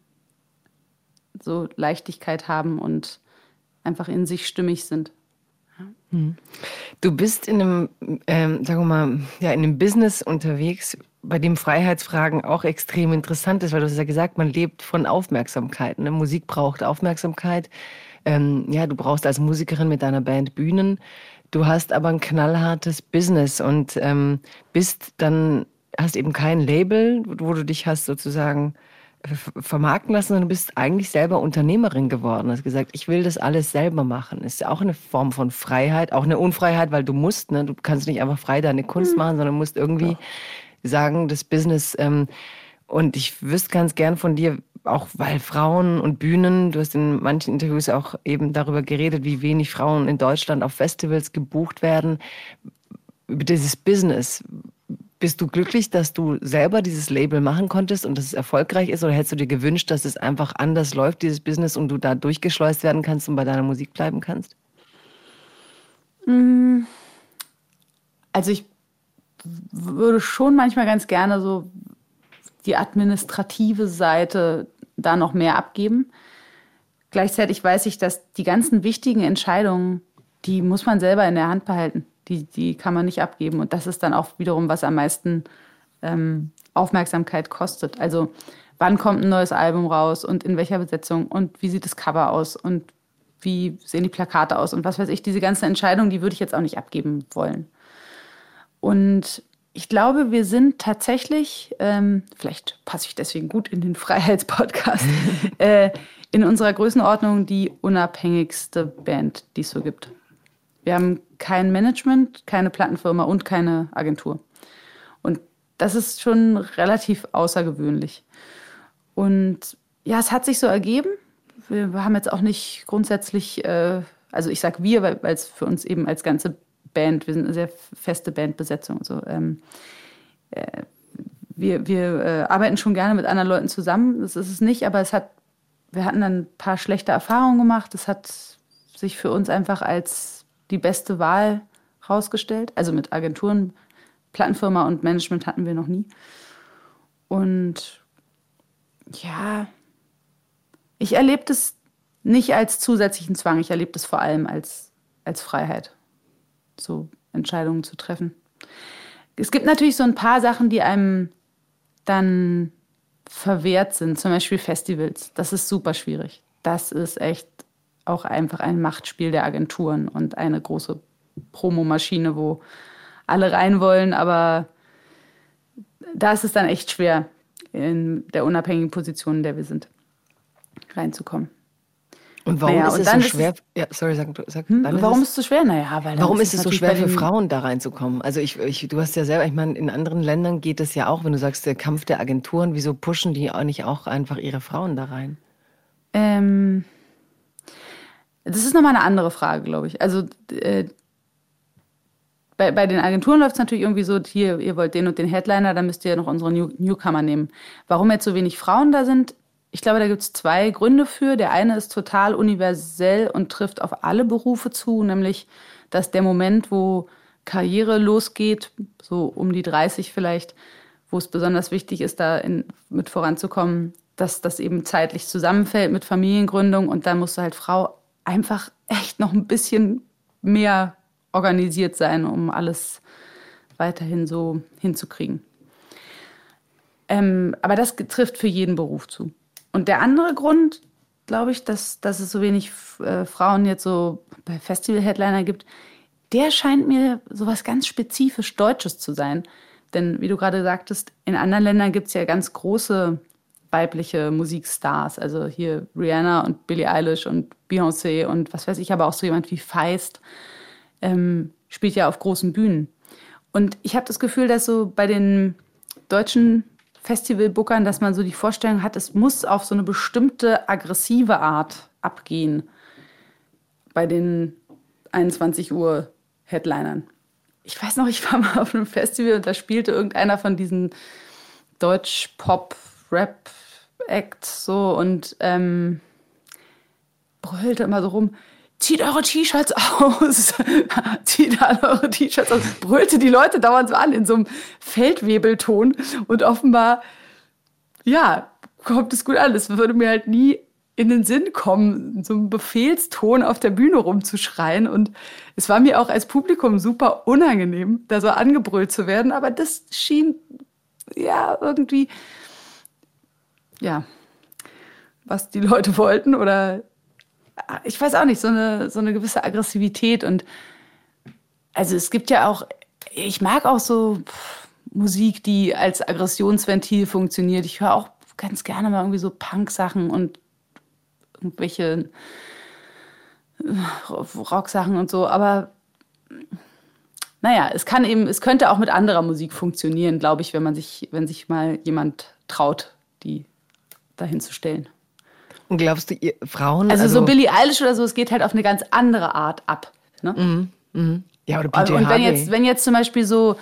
so Leichtigkeit haben und einfach in sich stimmig sind. Du bist in einem, ähm, sagen wir mal, ja, in einem Business unterwegs, bei dem Freiheitsfragen auch extrem interessant ist, weil du hast ja gesagt, man lebt von Aufmerksamkeit. Ne? Musik braucht Aufmerksamkeit. Ähm, ja, du brauchst als Musikerin mit deiner Band Bühnen. Du hast aber ein knallhartes Business und ähm, bist dann, hast eben kein Label, wo du dich hast sozusagen vermarkten lassen, sondern du bist eigentlich selber Unternehmerin geworden. Du hast gesagt, ich will das alles selber machen. Ist ja auch eine Form von Freiheit, auch eine Unfreiheit, weil du musst, ne? du kannst nicht einfach frei deine Kunst hm. machen, sondern musst irgendwie ja. sagen, das Business. Ähm, und ich wüsste ganz gern von dir, auch weil Frauen und Bühnen, du hast in manchen Interviews auch eben darüber geredet, wie wenig Frauen in Deutschland auf Festivals gebucht werden. Über dieses Business, bist du glücklich, dass du selber dieses Label machen konntest und dass es erfolgreich ist? Oder hättest du dir gewünscht, dass es einfach anders läuft, dieses Business, und du da durchgeschleust werden kannst und bei deiner Musik bleiben kannst? Mm. Also ich würde schon manchmal ganz gerne so die administrative Seite da noch mehr abgeben. Gleichzeitig weiß ich, dass die ganzen wichtigen Entscheidungen, die muss man selber in der Hand behalten die, die kann man nicht abgeben. Und das ist dann auch wiederum, was am meisten ähm, Aufmerksamkeit kostet. Also wann kommt ein neues Album raus und in welcher Besetzung und wie sieht das Cover aus und wie sehen die Plakate aus und was weiß ich, diese ganzen Entscheidungen, die würde ich jetzt auch nicht abgeben wollen. Und ich glaube, wir sind tatsächlich, ähm, vielleicht passe ich deswegen gut in den Freiheitspodcast, äh, in unserer Größenordnung die unabhängigste Band, die es so gibt. Wir haben kein Management, keine Plattenfirma und keine Agentur. Und das ist schon relativ außergewöhnlich. Und ja, es hat sich so ergeben. Wir haben jetzt auch nicht grundsätzlich, äh, also ich sage wir, weil es für uns eben als ganze Band, wir sind eine sehr feste Bandbesetzung. Also, ähm, äh, wir wir äh, arbeiten schon gerne mit anderen Leuten zusammen, das ist es nicht, aber es hat, wir hatten dann ein paar schlechte Erfahrungen gemacht. Es hat sich für uns einfach als die beste Wahl rausgestellt. Also mit Agenturen, Plattenfirma und Management hatten wir noch nie. Und ja, ich erlebe das nicht als zusätzlichen Zwang, ich erlebe das vor allem als, als Freiheit, so Entscheidungen zu treffen. Es gibt natürlich so ein paar Sachen, die einem dann verwehrt sind, zum Beispiel Festivals. Das ist super schwierig. Das ist echt auch einfach ein Machtspiel der Agenturen und eine große Promomaschine, wo alle rein wollen, aber da ist es dann echt schwer, in der unabhängigen Position, in der wir sind, reinzukommen. Und warum naja, ist es so schwer? ja, sorry, sag, sag hm, Warum ist es so schwer? Naja, weil warum ist es so schwer für Frauen da reinzukommen? Also ich, ich, du hast ja selber, ich meine, in anderen Ländern geht es ja auch, wenn du sagst, der Kampf der Agenturen, wieso pushen die auch nicht auch einfach ihre Frauen da rein? Ähm, das ist nochmal eine andere Frage, glaube ich. Also äh, bei, bei den Agenturen läuft es natürlich irgendwie so, hier, ihr wollt den und den Headliner, dann müsst ihr noch unsere New Newcomer nehmen. Warum jetzt so wenig Frauen da sind, ich glaube, da gibt es zwei Gründe für. Der eine ist total universell und trifft auf alle Berufe zu, nämlich, dass der Moment, wo Karriere losgeht, so um die 30 vielleicht, wo es besonders wichtig ist, da in, mit voranzukommen, dass das eben zeitlich zusammenfällt mit Familiengründung und dann musst du halt Frau einfach echt noch ein bisschen mehr organisiert sein, um alles weiterhin so hinzukriegen. Ähm, aber das trifft für jeden Beruf zu. Und der andere Grund, glaube ich, dass, dass es so wenig äh, Frauen jetzt so bei Festival-Headliner gibt, der scheint mir so was ganz spezifisch Deutsches zu sein. Denn wie du gerade sagtest, in anderen Ländern gibt es ja ganz große weibliche Musikstars. Also hier Rihanna und Billie Eilish und Beyoncé und was weiß ich, aber auch so jemand wie Feist ähm, spielt ja auf großen Bühnen. Und ich habe das Gefühl, dass so bei den deutschen Festivalbookern, dass man so die Vorstellung hat, es muss auf so eine bestimmte aggressive Art abgehen bei den 21 Uhr Headlinern. Ich weiß noch, ich war mal auf einem Festival und da spielte irgendeiner von diesen Deutsch-Pop-Rap Act so und ähm, brüllte immer so rum, zieht eure T-Shirts aus, zieht alle eure T-Shirts aus, brüllte die Leute dauernd so an in so einem Feldwebelton und offenbar, ja, kommt es gut an. Es würde mir halt nie in den Sinn kommen, so einen Befehlston auf der Bühne rumzuschreien. Und es war mir auch als Publikum super unangenehm, da so angebrüllt zu werden. Aber das schien ja irgendwie ja, was die Leute wollten oder ich weiß auch nicht, so eine, so eine gewisse Aggressivität und also es gibt ja auch, ich mag auch so Musik, die als Aggressionsventil funktioniert. Ich höre auch ganz gerne mal irgendwie so Punk-Sachen und irgendwelche äh, Rock-Sachen und so. Aber naja, es kann eben, es könnte auch mit anderer Musik funktionieren, glaube ich, wenn man sich, wenn sich mal jemand traut, die dahin zu stellen. Und glaubst du, ihr Frauen. Also, also so Billie Eilish oder so, es geht halt auf eine ganz andere Art ab. Ne? Mhm, mh. Ja, oder PJ Und wenn jetzt, wenn jetzt zum Beispiel so,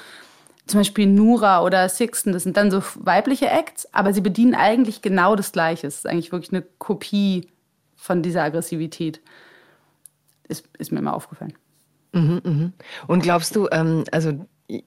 zum Beispiel Nura oder Sixten, das sind dann so weibliche Acts, aber sie bedienen eigentlich genau das Gleiche. Es ist eigentlich wirklich eine Kopie von dieser Aggressivität. Ist, ist mir immer aufgefallen. Mhm, mh. Und glaubst du, ähm, also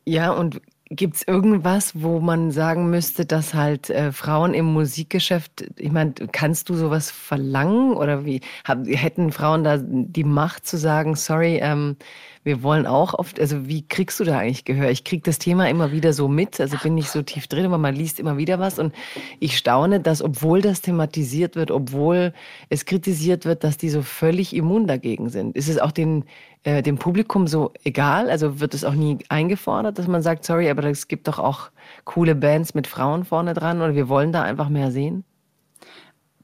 ja, und Gibt es irgendwas, wo man sagen müsste, dass halt äh, Frauen im Musikgeschäft, ich meine, kannst du sowas verlangen oder wie hab, hätten Frauen da die Macht zu sagen, sorry, ähm, wir wollen auch oft, also wie kriegst du da eigentlich Gehör? Ich krieg das Thema immer wieder so mit, also bin nicht so tief drin, aber man liest immer wieder was und ich staune, dass obwohl das thematisiert wird, obwohl es kritisiert wird, dass die so völlig immun dagegen sind. Ist es auch den, äh, dem Publikum so egal? Also wird es auch nie eingefordert, dass man sagt, sorry, aber es gibt doch auch coole Bands mit Frauen vorne dran oder wir wollen da einfach mehr sehen?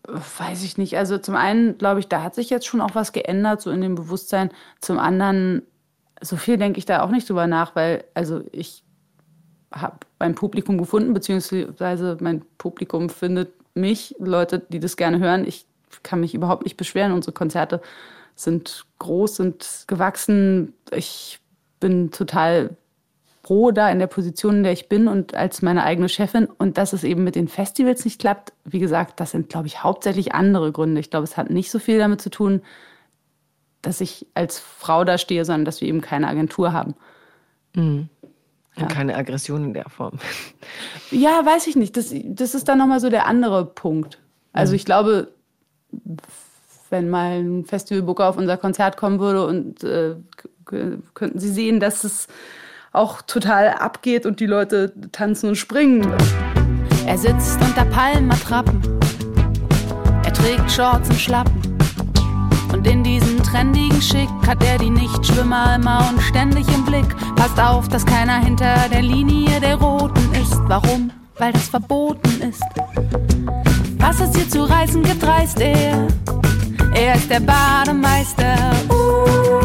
Weiß ich nicht. Also zum einen glaube ich, da hat sich jetzt schon auch was geändert, so in dem Bewusstsein. Zum anderen so viel denke ich da auch nicht drüber nach, weil also ich habe mein Publikum gefunden, beziehungsweise mein Publikum findet mich, Leute, die das gerne hören. Ich kann mich überhaupt nicht beschweren. Unsere Konzerte sind groß, sind gewachsen. Ich bin total froh da in der Position, in der ich bin und als meine eigene Chefin. Und dass es eben mit den Festivals nicht klappt, wie gesagt, das sind, glaube ich, hauptsächlich andere Gründe. Ich glaube, es hat nicht so viel damit zu tun, dass ich als Frau da stehe, sondern dass wir eben keine Agentur haben. Mhm. Ja. Keine Aggression in der Form. Ja, weiß ich nicht. Das, das ist dann nochmal so der andere Punkt. Also mhm. ich glaube, wenn mal ein Festivalbooker auf unser Konzert kommen würde und äh, könnten Sie sehen, dass es auch total abgeht und die Leute tanzen und springen. Er sitzt unter Palmenattrappen. Er trägt Shorts und Schlappen. Und in diesem trendigen Schick hat er die Nichtschwimmer immer und ständig im Blick. Passt auf, dass keiner hinter der Linie der Roten ist. Warum? Weil das verboten ist. Was es hier zu reißen gibt, reißt er. Er ist der Bademeister. Uh,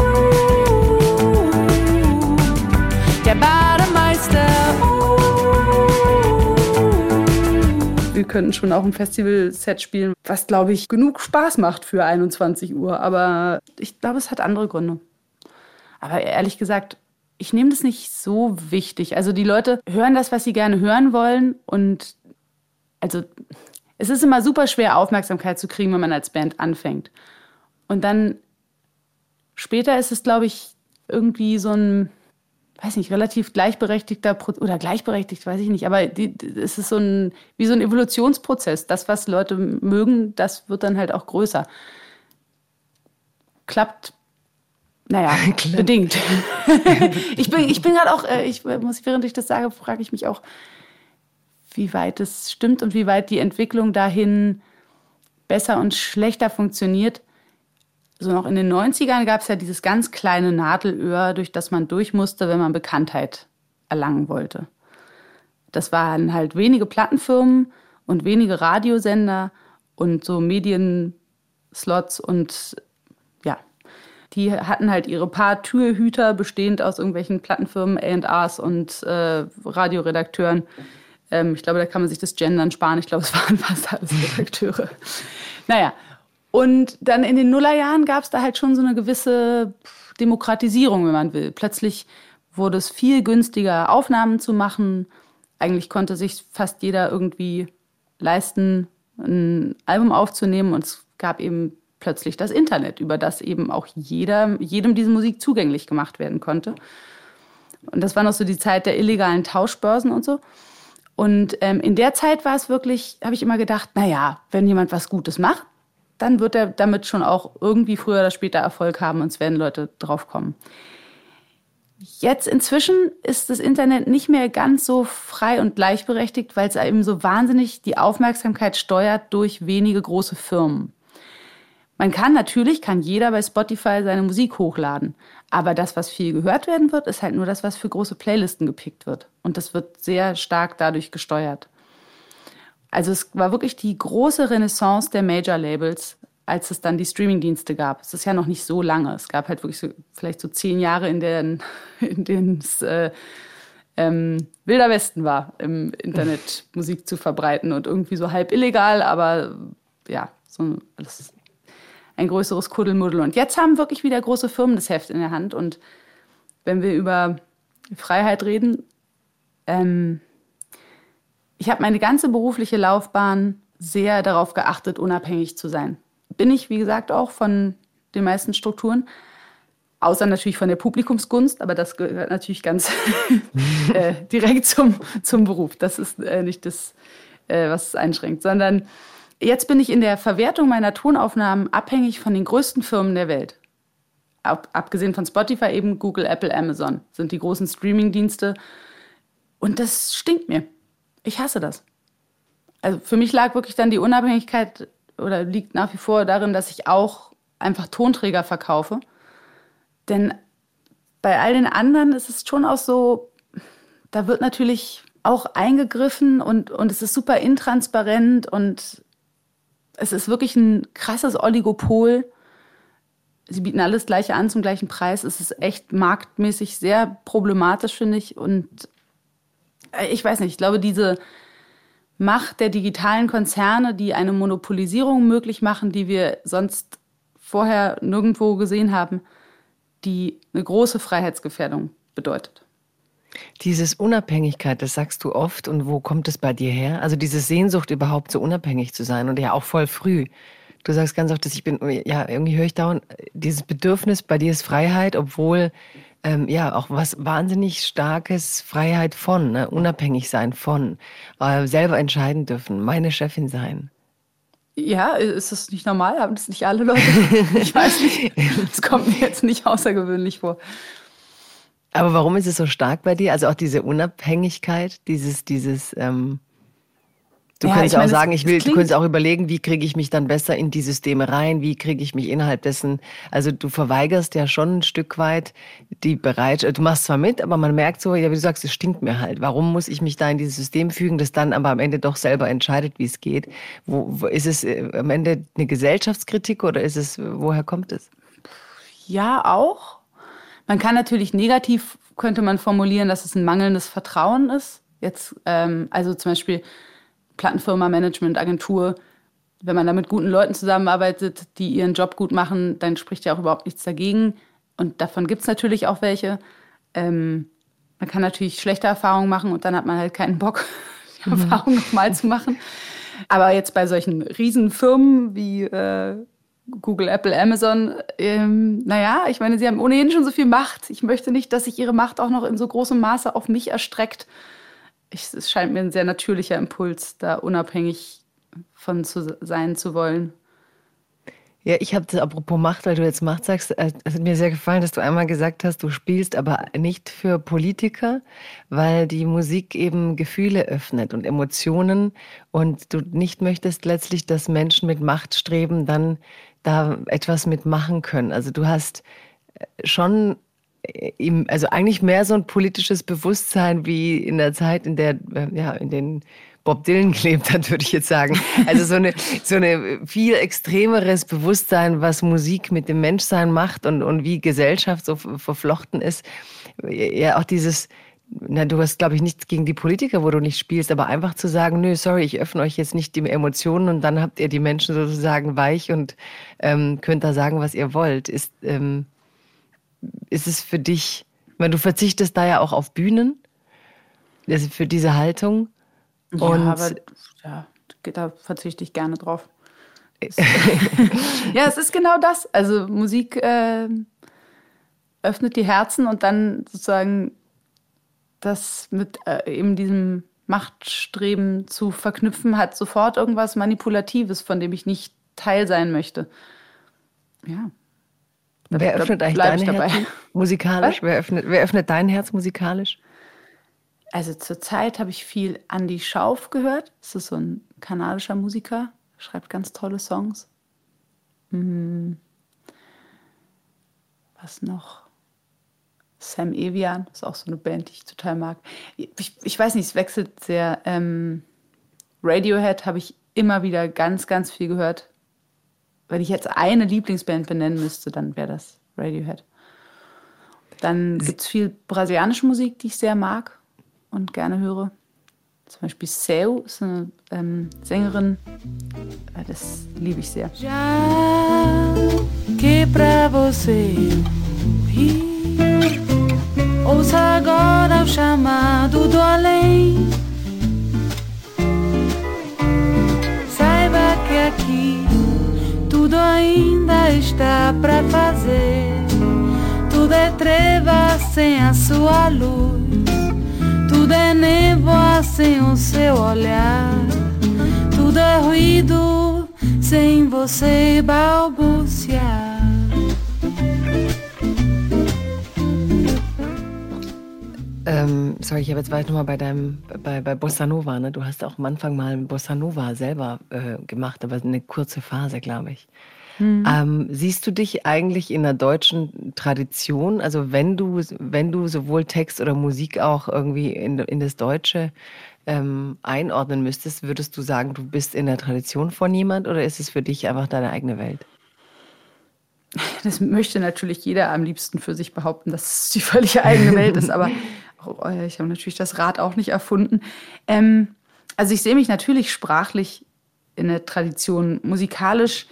der Bademeister. wir könnten schon auch ein Festival-Set spielen, was, glaube ich, genug Spaß macht für 21 Uhr. Aber ich glaube, es hat andere Gründe. Aber ehrlich gesagt, ich nehme das nicht so wichtig. Also die Leute hören das, was sie gerne hören wollen. Und also es ist immer super schwer, Aufmerksamkeit zu kriegen, wenn man als Band anfängt. Und dann später ist es, glaube ich, irgendwie so ein weiß nicht, relativ gleichberechtigter Pro oder gleichberechtigt, weiß ich nicht, aber die, es ist so ein, wie so ein Evolutionsprozess. Das, was Leute mögen, das wird dann halt auch größer. Klappt, naja, bedingt. ich bin, ich bin gerade auch, äh, ich muss, während ich das sage, frage ich mich auch, wie weit es stimmt und wie weit die Entwicklung dahin besser und schlechter funktioniert so noch in den 90ern gab es ja dieses ganz kleine Nadelöhr, durch das man durch musste, wenn man Bekanntheit erlangen wollte. Das waren halt wenige Plattenfirmen und wenige Radiosender und so Medienslots und ja, die hatten halt ihre paar Türhüter bestehend aus irgendwelchen Plattenfirmen, A&Rs und äh, Radioredakteuren. Ähm, ich glaube, da kann man sich das Gendern sparen. Ich glaube, es waren fast alles Redakteure. naja, und dann in den Nullerjahren gab es da halt schon so eine gewisse Demokratisierung, wenn man will. Plötzlich wurde es viel günstiger, Aufnahmen zu machen. Eigentlich konnte sich fast jeder irgendwie leisten, ein Album aufzunehmen. Und es gab eben plötzlich das Internet, über das eben auch jeder, jedem diese Musik zugänglich gemacht werden konnte. Und das war noch so die Zeit der illegalen Tauschbörsen und so. Und ähm, in der Zeit war es wirklich, habe ich immer gedacht, naja, wenn jemand was Gutes macht, dann wird er damit schon auch irgendwie früher oder später Erfolg haben und es werden Leute drauf kommen. Jetzt inzwischen ist das Internet nicht mehr ganz so frei und gleichberechtigt, weil es eben so wahnsinnig die Aufmerksamkeit steuert durch wenige große Firmen. Man kann natürlich, kann jeder bei Spotify seine Musik hochladen. Aber das, was viel gehört werden wird, ist halt nur das, was für große Playlisten gepickt wird. Und das wird sehr stark dadurch gesteuert. also es war wirklich die große Renaissance der Major-Labels, als es dann die Streaming-Dienste gab. Es ist ja noch nicht so lange. Es gab halt wirklich so, vielleicht so zehn Jahre, in denen, in es äh, ähm, Wilder Westen war, im Internet Musik zu verbreiten und irgendwie so halb illegal, aber ja, so alles ein größeres Kuddelmuddel. Und jetzt haben wirklich wieder große Firmen das Heft in der Hand. Und wenn wir über Freiheit reden, ähm, ich habe meine ganze berufliche Laufbahn sehr darauf geachtet, unabhängig zu sein. Bin ich, wie gesagt, auch von den meisten Strukturen. Außer natürlich von der Publikumsgunst, aber das gehört natürlich ganz äh, direkt zum, zum Beruf. Das ist äh, nicht das, äh, was es einschränkt, sondern jetzt bin ich in der Verwertung meiner Tonaufnahmen abhängig von den größten Firmen der Welt. Ab, abgesehen von Spotify eben Google, Apple, Amazon sind die großen Streaming-Dienste. Und das stinkt mir. Ich hasse das. Also für mich lag wirklich dann die Unabhängigkeit oder liegt nach wie vor darin, dass ich auch einfach Tonträger verkaufe. Denn bei all den anderen ist es schon auch so, da wird natürlich auch eingegriffen und, und es ist super intransparent und es ist wirklich ein krasses Oligopol. Sie bieten alles Gleiche an zum gleichen Preis. Es ist echt marktmäßig sehr problematisch, finde ich. Und äh, ich weiß nicht, ich glaube, diese Macht der digitalen Konzerne, die eine Monopolisierung möglich machen, die wir sonst vorher nirgendwo gesehen haben, die eine große Freiheitsgefährdung bedeutet. Dieses Unabhängigkeit, das sagst du oft und wo kommt es bei dir her? Also diese Sehnsucht überhaupt so unabhängig zu sein und ja auch voll früh. Du sagst ganz oft, dass ich bin, ja, irgendwie höre ich dauernd, dieses Bedürfnis bei dir ist Freiheit, obwohl ähm, ja auch was wahnsinnig starkes Freiheit von, ne? unabhängig sein von, äh, selber entscheiden dürfen, meine Chefin sein. Ja, ist das nicht normal? Haben das nicht alle Leute? Ich weiß nicht. Es kommt mir jetzt nicht außergewöhnlich vor. Aber warum ist es so stark bei dir? Also auch diese Unabhängigkeit, dieses, dieses, ähm, Du ja, könntest auch meine, sagen, ich will, du könntest auch überlegen, wie kriege ich mich dann besser in die Systeme rein, wie kriege ich mich innerhalb dessen. Also du verweigerst ja schon ein Stück weit die Bereitschaft. Du machst zwar mit, aber man merkt so, ja, wie du sagst, es stinkt mir halt. Warum muss ich mich da in dieses System fügen, das dann aber am Ende doch selber entscheidet, wie es geht? Wo, wo ist es äh, am Ende eine Gesellschaftskritik oder ist es, woher kommt es? Ja, auch. Man kann natürlich negativ, könnte man formulieren, dass es ein mangelndes Vertrauen ist. Jetzt, ähm, also zum Beispiel Plattenfirma, Management, Agentur, wenn man da mit guten Leuten zusammenarbeitet, die ihren Job gut machen, dann spricht ja auch überhaupt nichts dagegen. Und davon gibt es natürlich auch welche. Ähm, man kann natürlich schlechte Erfahrungen machen und dann hat man halt keinen Bock, die mhm. Erfahrung nochmal zu machen. Aber jetzt bei solchen Riesenfirmen wie äh, Google, Apple, Amazon, ähm, naja, ich meine, sie haben ohnehin schon so viel Macht. Ich möchte nicht, dass sich ihre Macht auch noch in so großem Maße auf mich erstreckt ich, es scheint mir ein sehr natürlicher Impuls, da unabhängig von zu sein zu wollen. Ja, ich habe apropos Macht, weil du jetzt Macht sagst, äh, es hat mir sehr gefallen, dass du einmal gesagt hast, du spielst aber nicht für Politiker, weil die Musik eben Gefühle öffnet und Emotionen und du nicht möchtest letztlich, dass Menschen mit Machtstreben dann da etwas mitmachen können. Also du hast äh, schon ihm, also eigentlich mehr so ein politisches Bewusstsein wie in der Zeit, in der, äh, ja, in den Bob Dylan gelebt hat, würde ich jetzt sagen. Also so eine, so eine viel extremeres Bewusstsein, was Musik mit dem Menschsein macht und, und wie Gesellschaft so verflochten ist. Ja, auch dieses, na, du hast, glaube ich, nichts gegen die Politiker, wo du nicht spielst, aber einfach zu sagen, nö, sorry, ich öffne euch jetzt nicht die Emotionen und dann habt ihr die Menschen sozusagen weich und ähm, könnt da sagen, was ihr wollt, ist, ähm, ist es für dich, weil du verzichtest da ja auch auf Bühnen, für diese Haltung. Und ja, aber ja, da verzichte ich gerne drauf. ja, es ist genau das. Also Musik äh, öffnet die Herzen und dann sozusagen das mit äh, eben diesem Machtstreben zu verknüpfen, hat sofort irgendwas Manipulatives, von dem ich nicht Teil sein möchte. Ja, Wer öffnet eigentlich dein Herz musikalisch? Wer öffnet, wer öffnet dein Herz musikalisch? Also zurzeit habe ich viel Andy Schauf gehört. Das ist so ein kanadischer Musiker, schreibt ganz tolle Songs. Hm. Was noch? Sam Evian, ist auch so eine Band, die ich total mag. Ich, ich weiß nicht, es wechselt sehr. Ähm, Radiohead habe ich immer wieder ganz, ganz viel gehört. Wenn ich jetzt eine Lieblingsband benennen müsste, dann wäre das Radiohead. Dann gibt es viel brasilianische Musik, die ich sehr mag und gerne höre. Zum Beispiel Seu ist eine ähm, Sängerin, das liebe ich sehr. Já que pra você ouça agora o chamado do além. Saiba que aqui tudo ainda está pra fazer. Tudo é treva sem a sua luz. Tudo é névoa sem o seu olhar. Tudo é ruído sem você balbuciar. Ähm, sorry, ich habe jetzt weiter nochmal bei deinem, bei, bei Bossa Nova, ne? Du hast auch am Anfang mal Bossa Nova selber äh, gemacht, aber eine kurze Phase, glaube ich. Mhm. Ähm, siehst du dich eigentlich in der deutschen Tradition? Also wenn du, wenn du sowohl Text oder Musik auch irgendwie in, in das Deutsche ähm, einordnen müsstest, würdest du sagen, du bist in der Tradition von jemand oder ist es für dich einfach deine eigene Welt? Das möchte natürlich jeder am liebsten für sich behaupten, dass es die völlig eigene Welt ist, aber ich habe natürlich das Rad auch nicht erfunden. Ähm, also ich sehe mich natürlich sprachlich in der Tradition, musikalisch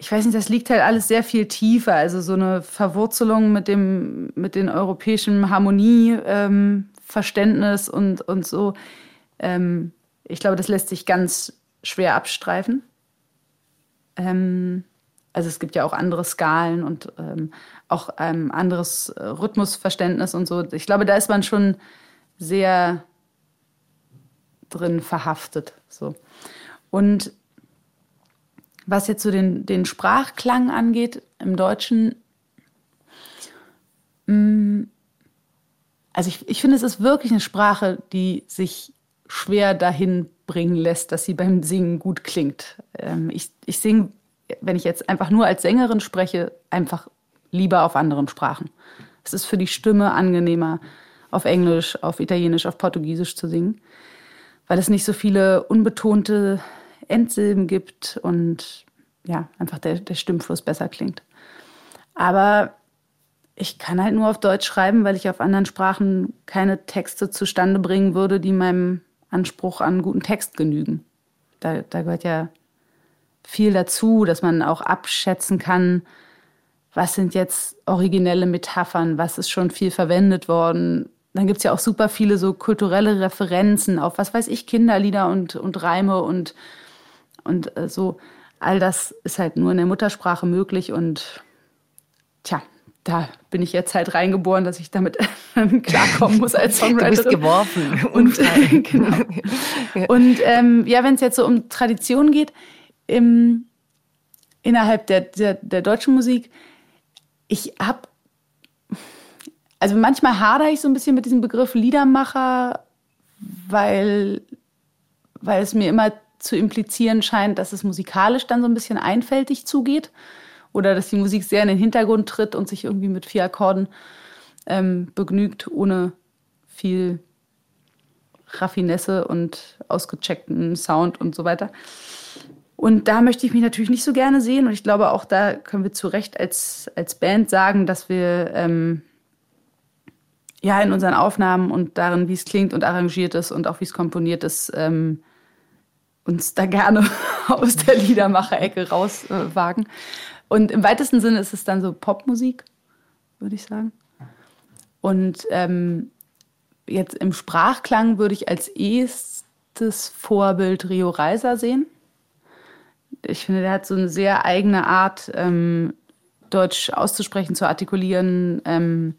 ich weiß nicht, das liegt halt alles sehr viel tiefer. Also so eine Verwurzelung mit dem, mit den europäischen Harmonieverständnis ähm, und, und so. Ähm, ich glaube, das lässt sich ganz schwer abstreifen. Ähm, also es gibt ja auch andere Skalen und ähm, auch ein anderes Rhythmusverständnis und so. Ich glaube, da ist man schon sehr drin verhaftet. So. Und was jetzt so den, den Sprachklang angeht, im Deutschen, mm, also ich, ich finde, es ist wirklich eine Sprache, die sich schwer dahin bringen lässt, dass sie beim Singen gut klingt. Ähm, ich ich singe, wenn ich jetzt einfach nur als Sängerin spreche, einfach lieber auf anderen Sprachen. Es ist für die Stimme angenehmer, auf Englisch, auf Italienisch, auf Portugiesisch zu singen, weil es nicht so viele unbetonte Endsilben gibt und ja, einfach der, der Stimmfluss besser klingt. Aber ich kann halt nur auf Deutsch schreiben, weil ich auf anderen Sprachen keine Texte zustande bringen würde, die meinem Anspruch an guten Text genügen. Da, da gehört ja viel dazu, dass man auch abschätzen kann, was sind jetzt originelle Metaphern, was ist schon viel verwendet worden. Dann gibt es ja auch super viele so kulturelle Referenzen auf, was weiß ich, Kinderlieder und, und Reime und und äh, so, all das ist halt nur in der Muttersprache möglich und tja, da bin ich jetzt halt reingeboren, dass ich damit klarkommen muss als Songwriterin. Du bist geworfen. Und, genau. und ähm, ja, wenn es jetzt so um Tradition geht, im, innerhalb der, der, der deutschen Musik, ich habe, also manchmal hadere ich so ein bisschen mit diesem Begriff Liedermacher, weil, weil es mir immer zu implizieren scheint, dass es musikalisch dann so ein bisschen einfältig zugeht oder dass die Musik sehr in den Hintergrund tritt und sich irgendwie mit vier Akkorden ähm, begnügt, ohne viel Raffinesse und ausgecheckten Sound und so weiter. Und da möchte ich mich natürlich nicht so gerne sehen. Und ich glaube, auch da können wir zu Recht als, als Band sagen, dass wir ähm, ja in unseren Aufnahmen und darin, wie es klingt und arrangiert ist und auch wie es komponiert ist, ähm, uns da gerne aus der Liedermacherecke rauswagen. Äh, und im weitesten Sinne ist es dann so Popmusik, würde ich sagen. Und ähm, jetzt im Sprachklang würde ich als erstes Vorbild Rio Reiser sehen. Ich finde, der hat so eine sehr eigene Art, ähm, Deutsch auszusprechen, zu artikulieren, ähm,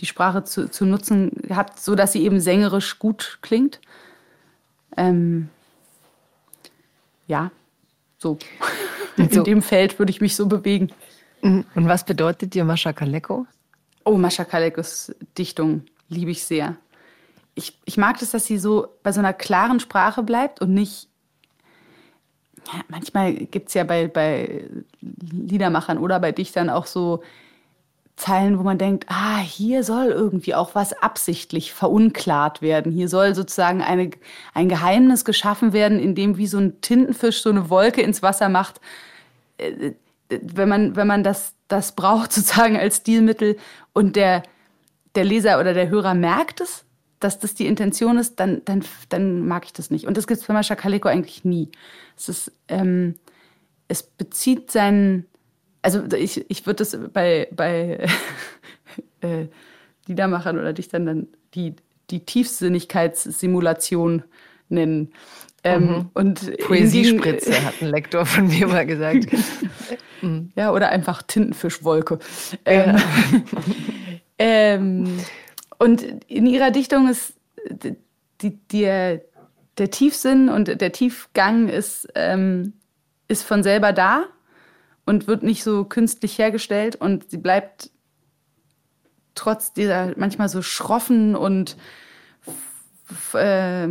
die Sprache zu, zu nutzen hat, so dass sie eben sängerisch gut klingt. Ähm, ja, so. In so. dem Feld würde ich mich so bewegen. Mhm. Und was bedeutet dir Mascha Kaleko? Oh, Mascha Kalekos Dichtung liebe ich sehr. Ich, ich mag das, dass sie so bei so einer klaren Sprache bleibt und nicht. Ja, manchmal gibt es ja bei, bei Liedermachern oder bei Dichtern auch so Zeilen, wo man denkt, ah, hier soll irgendwie auch was absichtlich verunklart werden. Hier soll sozusagen eine, ein Geheimnis geschaffen werden, in dem wie so ein Tintenfisch so eine Wolke ins Wasser macht. Äh, wenn man, wenn man das, das braucht sozusagen als Stilmittel und der, der Leser oder der Hörer merkt es, dass das die Intention ist, dann, dann, dann mag ich das nicht. Und das gibt es bei Mascha Kaleko eigentlich nie. Es ist, ähm, es bezieht seinen, also ich, ich würde das bei, bei äh, Liedermachern oder Dichtern dann die, die Tiefsinnigkeitssimulation nennen. Ähm, mhm. und Poesiespritze hat ein Lektor von mir mal gesagt. ja, oder einfach Tintenfischwolke. Ähm, ja. ähm, und in ihrer Dichtung ist die, der, der Tiefsinn und der Tiefgang ist, ähm, ist von selber da und wird nicht so künstlich hergestellt und sie bleibt trotz dieser manchmal so schroffen und äh,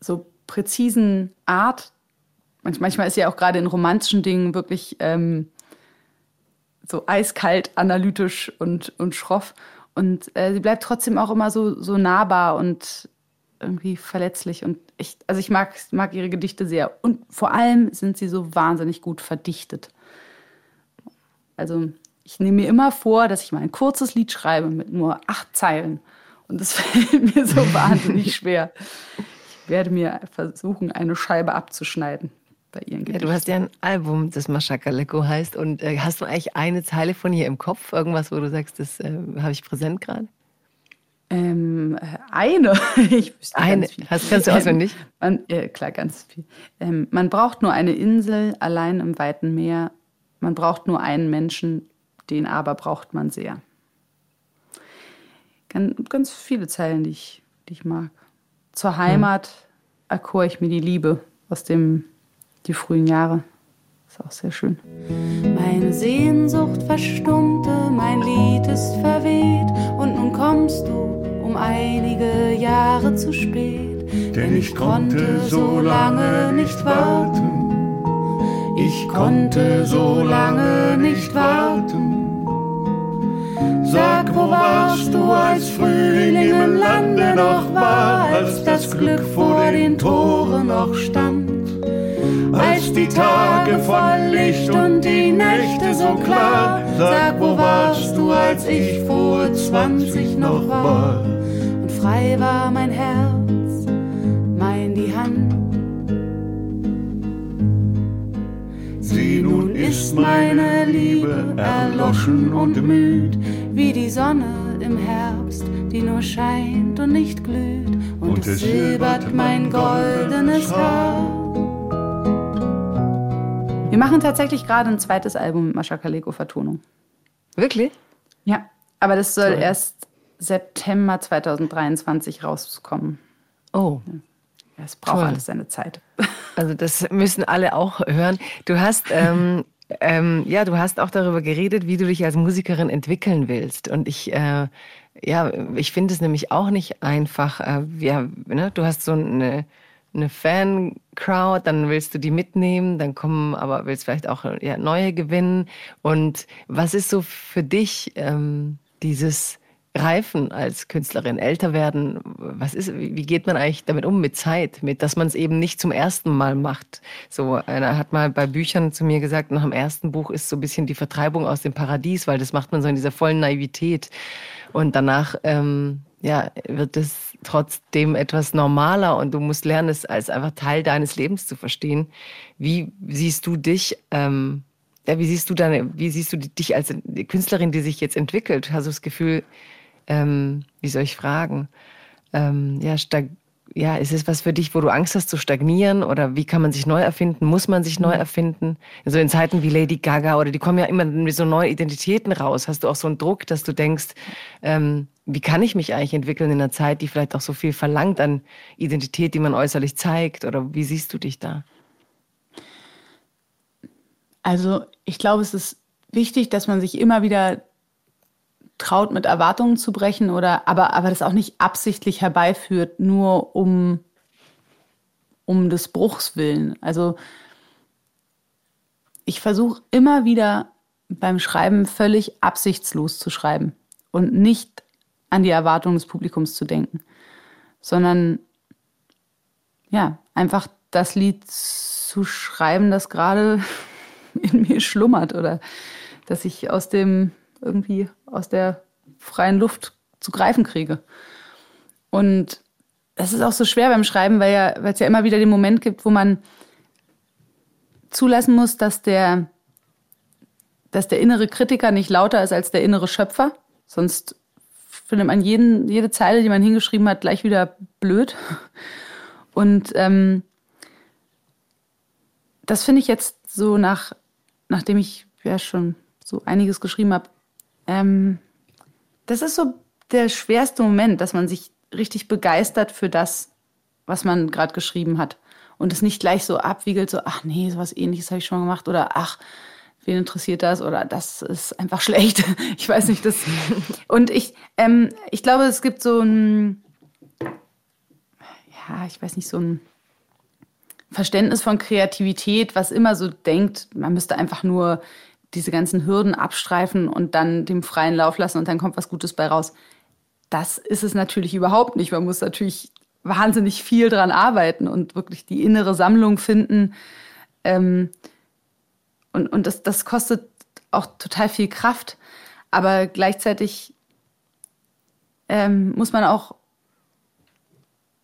so präzisen Art. Manchmal ist sie auch gerade in romantischen Dingen wirklich ähm, so eiskalt, analytisch und, und schroff. Und äh, sie bleibt trotzdem auch immer so, so nahbar und irgendwie verletzlich. Und ich, also ich mag, mag ihre Gedichte sehr. Und vor allem sind sie so wahnsinnig gut verdichtet. Also ich nehme mir immer vor, dass ich mal ein kurzes Lied schreibe mit nur acht Zeilen. Und das fällt mir so wahnsinnig schwer. Ich werde mir versuchen, eine Scheibe abzuschneiden bei ihren Gedichten. Ja, du hast ja ein Album, das Maschakaleko heißt. Und äh, hast du eigentlich eine Zeile von ihr im Kopf? Irgendwas, wo du sagst, das äh, habe ich präsent gerade? Ähm, eine. ich eine. Hast, kannst du auswendig? Man, äh, klar, ganz viel. Ähm, man braucht nur eine Insel allein im weiten Meer. Man braucht nur einen Menschen, den aber braucht man sehr. Ganz, ganz viele Zeilen, die ich, die ich mag. Zur Heimat hm. erkor ich mir die Liebe aus dem die frühen Jahre. Ist auch sehr schön. Meine Sehnsucht verstummte, mein Lied ist verweht und nun kommst du um einige Jahre zu spät. Denn ich konnte so lange nicht warten. Ich konnte so lange nicht warten. Sag, wo warst du, als Frühling im Lande noch war, als das Glück vor den Toren noch stand? Die Tage voll Licht und die Nächte so klar. Sag, wo warst du, als ich vor 20 noch war? Und frei war mein Herz, mein die Hand. Sieh, nun ist meine Liebe erloschen und müd, wie die Sonne im Herbst, die nur scheint und nicht glüht. Und, und es silbert mein goldenes Haar. Wir machen tatsächlich gerade ein zweites Album mit Mascha Kaleko Vertonung. Wirklich? Ja, aber das soll Toll. erst September 2023 rauskommen. Oh. Ja, es braucht Toll. alles seine Zeit. Also das müssen alle auch hören. Du hast ähm, ähm, ja, du hast auch darüber geredet, wie du dich als Musikerin entwickeln willst. Und ich äh, ja, ich finde es nämlich auch nicht einfach. Äh, ja, ne? Du hast so eine eine Fan-Crowd, dann willst du die mitnehmen, dann kommen aber willst vielleicht auch ja, neue gewinnen. Und was ist so für dich ähm, dieses Reifen als Künstlerin, älter werden? Was ist, wie geht man eigentlich damit um mit Zeit, mit, dass man es eben nicht zum ersten Mal macht? So einer hat mal bei Büchern zu mir gesagt, nach dem ersten Buch ist so ein bisschen die Vertreibung aus dem Paradies, weil das macht man so in dieser vollen Naivität. Und danach ähm, ja, wird es trotzdem etwas normaler und du musst lernen, es als einfach Teil deines Lebens zu verstehen. Wie siehst du dich, ähm, ja, wie siehst du deine, wie siehst du dich als Künstlerin, die sich jetzt entwickelt? Hast du das Gefühl, ähm, wie soll ich fragen? Ähm, ja, stag ja, ist es was für dich, wo du Angst hast zu stagnieren oder wie kann man sich neu erfinden? Muss man sich neu mhm. erfinden? Also in Zeiten wie Lady Gaga oder die kommen ja immer mit so neuen Identitäten raus. Hast du auch so einen Druck, dass du denkst, ähm, wie kann ich mich eigentlich entwickeln in einer Zeit, die vielleicht auch so viel verlangt an Identität, die man äußerlich zeigt? Oder wie siehst du dich da? Also ich glaube, es ist wichtig, dass man sich immer wieder traut, mit Erwartungen zu brechen oder aber, aber das auch nicht absichtlich herbeiführt, nur um, um des Bruchs willen. Also ich versuche immer wieder beim Schreiben völlig absichtslos zu schreiben und nicht an die Erwartungen des Publikums zu denken, sondern ja, einfach das Lied zu schreiben, das gerade in mir schlummert oder dass ich aus dem irgendwie aus der freien Luft zu greifen kriege. Und das ist auch so schwer beim Schreiben, weil ja, es ja immer wieder den Moment gibt, wo man zulassen muss, dass der, dass der innere Kritiker nicht lauter ist als der innere Schöpfer. Sonst findet man jeden, jede Zeile, die man hingeschrieben hat, gleich wieder blöd. Und ähm, das finde ich jetzt so nach, nachdem ich ja schon so einiges geschrieben habe, ähm, das ist so der schwerste Moment, dass man sich richtig begeistert für das, was man gerade geschrieben hat. Und es nicht gleich so abwiegelt, so, ach nee, sowas ähnliches habe ich schon gemacht oder ach, wen interessiert das oder das ist einfach schlecht. Ich weiß nicht, das. Und ich, ähm, ich glaube, es gibt so ein, ja, ich weiß nicht, so ein Verständnis von Kreativität, was immer so denkt, man müsste einfach nur diese ganzen Hürden abstreifen und dann dem freien Lauf lassen und dann kommt was Gutes bei raus. Das ist es natürlich überhaupt nicht. Man muss natürlich wahnsinnig viel dran arbeiten und wirklich die innere Sammlung finden. Ähm, und und das, das kostet auch total viel Kraft. Aber gleichzeitig ähm, muss man auch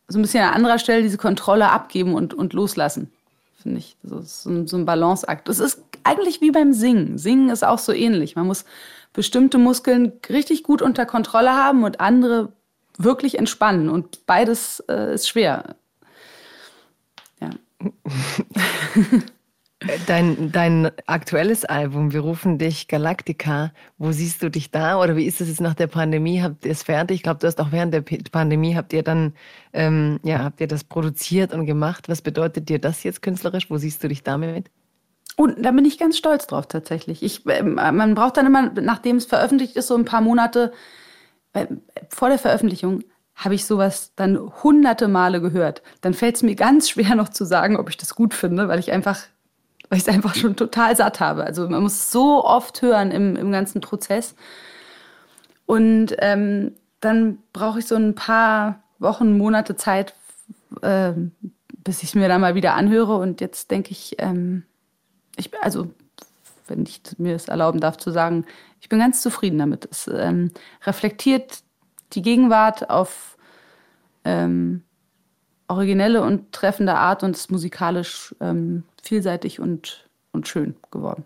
so ein bisschen an anderer Stelle diese Kontrolle abgeben und, und loslassen, finde ich. Ist so ein, so ein Balanceakt. Das ist eigentlich wie beim Singen. Singen ist auch so ähnlich. Man muss bestimmte Muskeln richtig gut unter Kontrolle haben und andere wirklich entspannen. Und beides äh, ist schwer. Ja. Dein, dein aktuelles Album, wir rufen dich Galactica, wo siehst du dich da? Oder wie ist es jetzt nach der Pandemie? Habt ihr es fertig? Ich glaube, du hast auch während der Pandemie, habt ihr dann, ähm, ja, habt ihr das produziert und gemacht? Was bedeutet dir das jetzt künstlerisch? Wo siehst du dich damit? Und da bin ich ganz stolz drauf tatsächlich. Ich, äh, man braucht dann immer, nachdem es veröffentlicht ist, so ein paar Monate vor der Veröffentlichung habe ich sowas dann hunderte Male gehört. Dann fällt es mir ganz schwer noch zu sagen, ob ich das gut finde, weil ich einfach, weil ich es einfach schon total satt habe. Also man muss so oft hören im, im ganzen Prozess. Und ähm, dann brauche ich so ein paar Wochen, Monate Zeit, äh, bis ich es mir dann mal wieder anhöre. Und jetzt denke ich, ähm, ich, also wenn ich mir es erlauben darf zu sagen, ich bin ganz zufrieden damit. Es ähm, reflektiert die Gegenwart auf ähm, originelle und treffende Art und ist musikalisch ähm, vielseitig und, und schön geworden.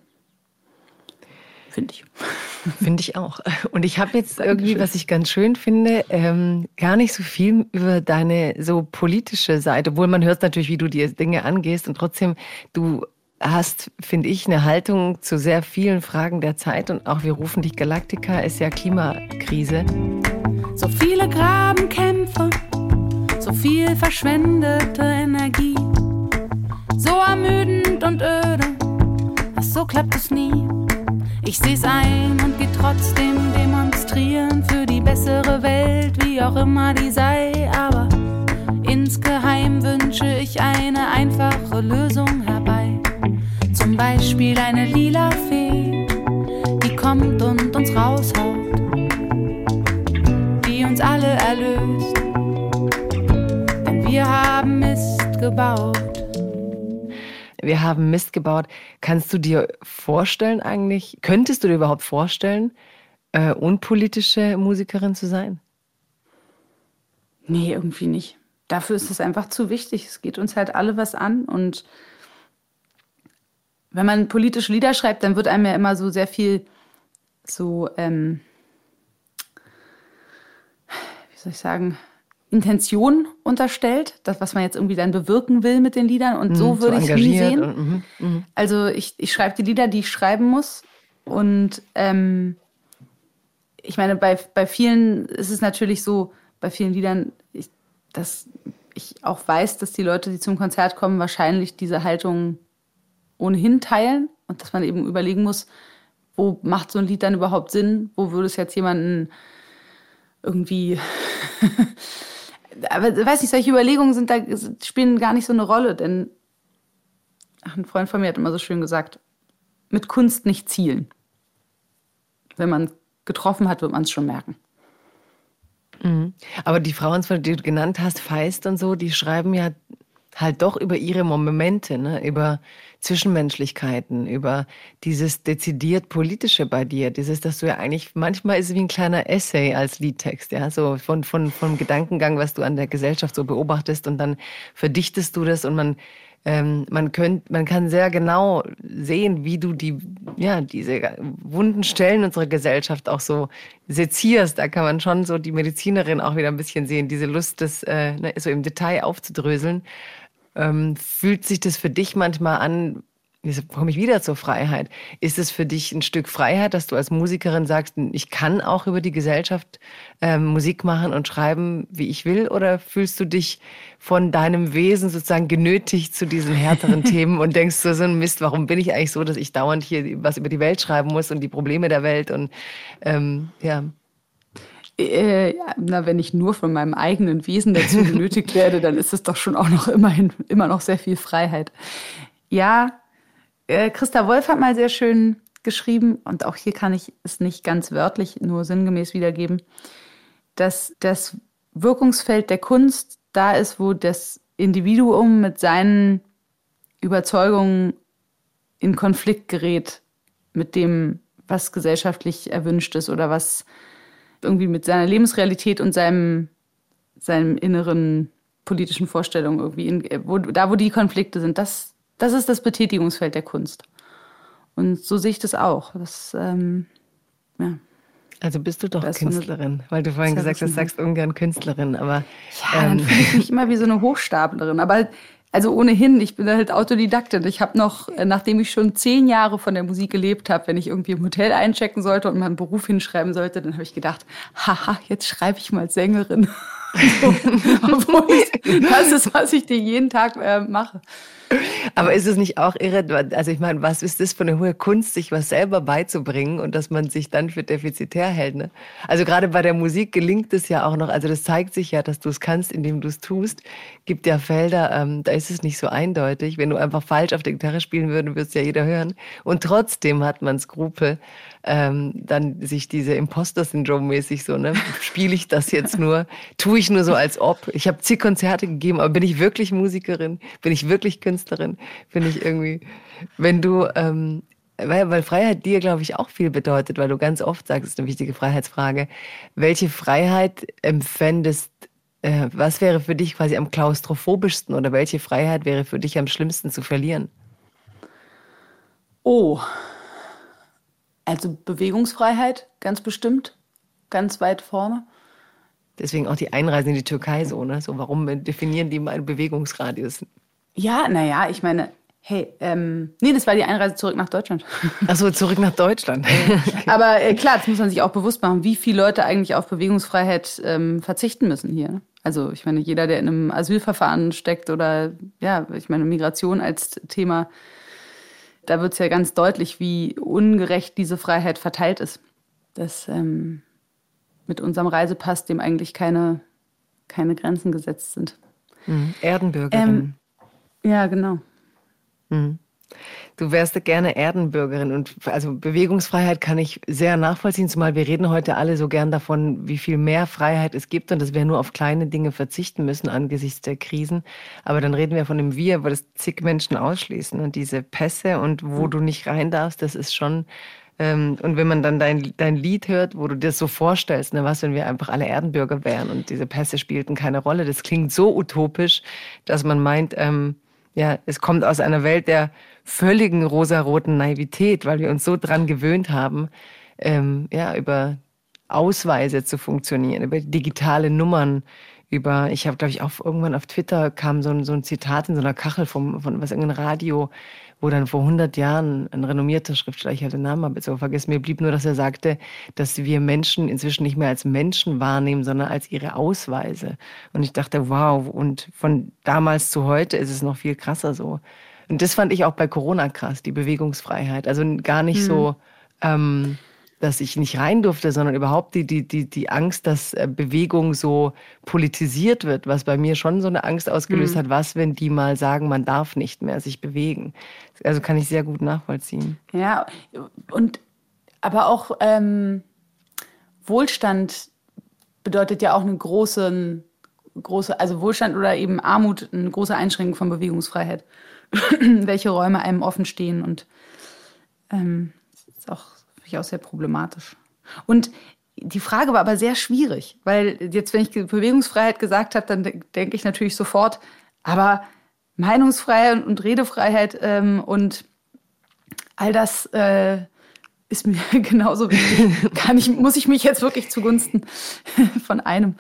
Finde ich. Finde ich auch. Und ich habe jetzt irgendwie, was ich ganz schön finde, ähm, gar nicht so viel über deine so politische Seite, obwohl man hört natürlich, wie du die Dinge angehst und trotzdem, du hast, finde ich, eine Haltung zu sehr vielen Fragen der Zeit und auch wir rufen dich Galaktika, ist ja Klimakrise. So viele Grabenkämpfe, so viel verschwendete Energie, so ermüdend und öde, ach so klappt es nie. Ich seh's ein und geh trotzdem demonstrieren für die bessere Welt, wie auch immer die sei, aber insgeheim wünsche ich eine einfache Lösung herbei. Zum Beispiel eine lila Fee, die kommt und uns raushaut, die uns alle erlöst. Wir haben Mist gebaut. Wir haben Mist gebaut. Kannst du dir vorstellen eigentlich, könntest du dir überhaupt vorstellen, äh, unpolitische Musikerin zu sein? Nee, irgendwie nicht. Dafür ist es einfach zu wichtig. Es geht uns halt alle was an und wenn man politische Lieder schreibt, dann wird einem ja immer so sehr viel so, ähm, wie soll ich sagen, Intention unterstellt, das, was man jetzt irgendwie dann bewirken will mit den Liedern. Und so mhm, würde ich es nie sehen. Und, mm, mm. Also ich, ich schreibe die Lieder, die ich schreiben muss. Und ähm, ich meine, bei, bei vielen ist es natürlich so, bei vielen Liedern, ich, dass ich auch weiß, dass die Leute, die zum Konzert kommen, wahrscheinlich diese Haltung ohnehin teilen und dass man eben überlegen muss, wo macht so ein Lied dann überhaupt Sinn? Wo würde es jetzt jemanden irgendwie. Aber weiß nicht, solche Überlegungen sind da, spielen gar nicht so eine Rolle, denn ach, ein Freund von mir hat immer so schön gesagt, mit Kunst nicht zielen. wenn man getroffen hat, wird man es schon merken. Mhm. Aber die Frauen, die du genannt hast, Feist und so, die schreiben ja halt doch über ihre Momente, ne? über Zwischenmenschlichkeiten, über dieses dezidiert politische bei dir, dieses, dass du ja eigentlich, manchmal ist es wie ein kleiner Essay als Liedtext, ja, so von, von, vom Gedankengang, was du an der Gesellschaft so beobachtest und dann verdichtest du das und man ähm, man, könnt, man kann sehr genau sehen, wie du die, ja, diese wunden Stellen unserer Gesellschaft auch so sezierst. Da kann man schon so die Medizinerin auch wieder ein bisschen sehen, diese Lust, das äh, ne, so im Detail aufzudröseln. Ähm, fühlt sich das für dich manchmal an, Jetzt komme ich wieder zur Freiheit. Ist es für dich ein Stück Freiheit, dass du als Musikerin sagst, ich kann auch über die Gesellschaft ähm, Musik machen und schreiben, wie ich will? Oder fühlst du dich von deinem Wesen sozusagen genötigt zu diesen härteren Themen und denkst so, so ein Mist, warum bin ich eigentlich so, dass ich dauernd hier was über die Welt schreiben muss und die Probleme der Welt und ähm, ja. Äh, na, wenn ich nur von meinem eigenen Wesen dazu genötigt werde, dann ist es doch schon auch noch immerhin immer noch sehr viel Freiheit. Ja, äh, Christa Wolf hat mal sehr schön geschrieben, und auch hier kann ich es nicht ganz wörtlich, nur sinngemäß wiedergeben, dass das Wirkungsfeld der Kunst da ist, wo das Individuum mit seinen Überzeugungen in Konflikt gerät mit dem, was gesellschaftlich erwünscht ist oder was irgendwie mit seiner Lebensrealität und seinem, seinem inneren politischen Vorstellungen irgendwie, in, wo, da wo die Konflikte sind, das, das ist das Betätigungsfeld der Kunst. Und so sehe ich das auch. Das, ähm, ja. Also bist du doch Künstlerin, weil du vorhin gesagt hast, sagst ungern Künstlerin, aber. Ja, ähm. dann fühle ich mich immer wie so eine Hochstaplerin. Aber also ohnehin, ich bin halt Autodidaktin. Ich habe noch, äh, nachdem ich schon zehn Jahre von der Musik gelebt habe, wenn ich irgendwie im Hotel einchecken sollte und meinen Beruf hinschreiben sollte, dann habe ich gedacht, haha, jetzt schreibe ich mal Sängerin. Obwohl das ist, was ich dir jeden Tag äh, mache. Aber ist es nicht auch irre? Also ich meine, was ist das für eine hohe Kunst, sich was selber beizubringen und dass man sich dann für defizitär hält? Ne? Also gerade bei der Musik gelingt es ja auch noch. Also das zeigt sich ja, dass du es kannst, indem du es tust. Gibt ja Felder, ähm, da ist es nicht so eindeutig. Wenn du einfach falsch auf der Gitarre spielen würdest, würde es ja jeder hören. Und trotzdem hat man Skrupel, ähm, dann sich diese Imposter-Syndrom-mäßig so, ne? Spiele ich das jetzt nur? Tue ich nur so, als ob? Ich habe zig Konzerte gegeben, aber bin ich wirklich Musikerin? Bin ich wirklich Künstlerin? Bin ich irgendwie, wenn du, ähm, weil, weil Freiheit dir, glaube ich, auch viel bedeutet, weil du ganz oft sagst, es ist eine wichtige Freiheitsfrage. Welche Freiheit empfändest äh, was wäre für dich quasi am klaustrophobischsten oder welche Freiheit wäre für dich am schlimmsten zu verlieren? Oh, also Bewegungsfreiheit, ganz bestimmt, ganz weit vorne. Deswegen auch die Einreise in die Türkei so, ne? So, warum definieren die meinen Bewegungsradius? Ja, naja, ich meine, hey, ähm, nee, das war die Einreise zurück nach Deutschland. Achso, zurück nach Deutschland. Aber äh, klar, das muss man sich auch bewusst machen, wie viele Leute eigentlich auf Bewegungsfreiheit ähm, verzichten müssen hier. Ne? Also ich meine, jeder, der in einem Asylverfahren steckt oder ja, ich meine, Migration als Thema da wird es ja ganz deutlich, wie ungerecht diese Freiheit verteilt ist. Dass ähm, mit unserem Reisepass dem eigentlich keine, keine Grenzen gesetzt sind. Mhm. Erdenbürgerin. Ähm, ja, genau. Mhm. Du wärst gerne Erdenbürgerin und also Bewegungsfreiheit kann ich sehr nachvollziehen, zumal wir reden heute alle so gern davon, wie viel mehr Freiheit es gibt und dass wir nur auf kleine Dinge verzichten müssen angesichts der Krisen. Aber dann reden wir von dem Wir, weil das zig Menschen ausschließen und diese Pässe und wo du nicht rein darfst, das ist schon ähm, und wenn man dann dein, dein Lied hört, wo du dir das so vorstellst, ne, was, wenn wir einfach alle Erdenbürger wären und diese Pässe spielten keine Rolle, das klingt so utopisch, dass man meint, ähm, ja, es kommt aus einer Welt der völligen rosaroten Naivität, weil wir uns so dran gewöhnt haben, ähm, ja, über Ausweise zu funktionieren, über digitale Nummern, über, ich habe, glaube ich, auch irgendwann auf Twitter kam so ein, so ein Zitat in so einer Kachel vom, von was irgendein Radio, wo dann vor 100 Jahren ein renommierter Schriftsteller, ich habe den Namen aber so vergessen, mir blieb nur, dass er sagte, dass wir Menschen inzwischen nicht mehr als Menschen wahrnehmen, sondern als ihre Ausweise. Und ich dachte, wow, und von damals zu heute ist es noch viel krasser so. Und das fand ich auch bei Corona krass, die Bewegungsfreiheit. Also gar nicht mhm. so, ähm, dass ich nicht rein durfte, sondern überhaupt die, die, die, die Angst, dass äh, Bewegung so politisiert wird, was bei mir schon so eine Angst ausgelöst mhm. hat, was, wenn die mal sagen, man darf nicht mehr sich bewegen. Also kann ich sehr gut nachvollziehen. Ja, und aber auch ähm, Wohlstand bedeutet ja auch eine große, große, also Wohlstand oder eben Armut, eine große Einschränkung von Bewegungsfreiheit. Welche Räume einem offen stehen und ähm, ist auch, auch sehr problematisch. Und die Frage war aber sehr schwierig, weil jetzt, wenn ich Bewegungsfreiheit gesagt habe, dann denke ich natürlich sofort, aber Meinungsfreiheit und Redefreiheit ähm, und all das äh, ist mir genauso wichtig. Kann ich, muss ich mich jetzt wirklich zugunsten von einem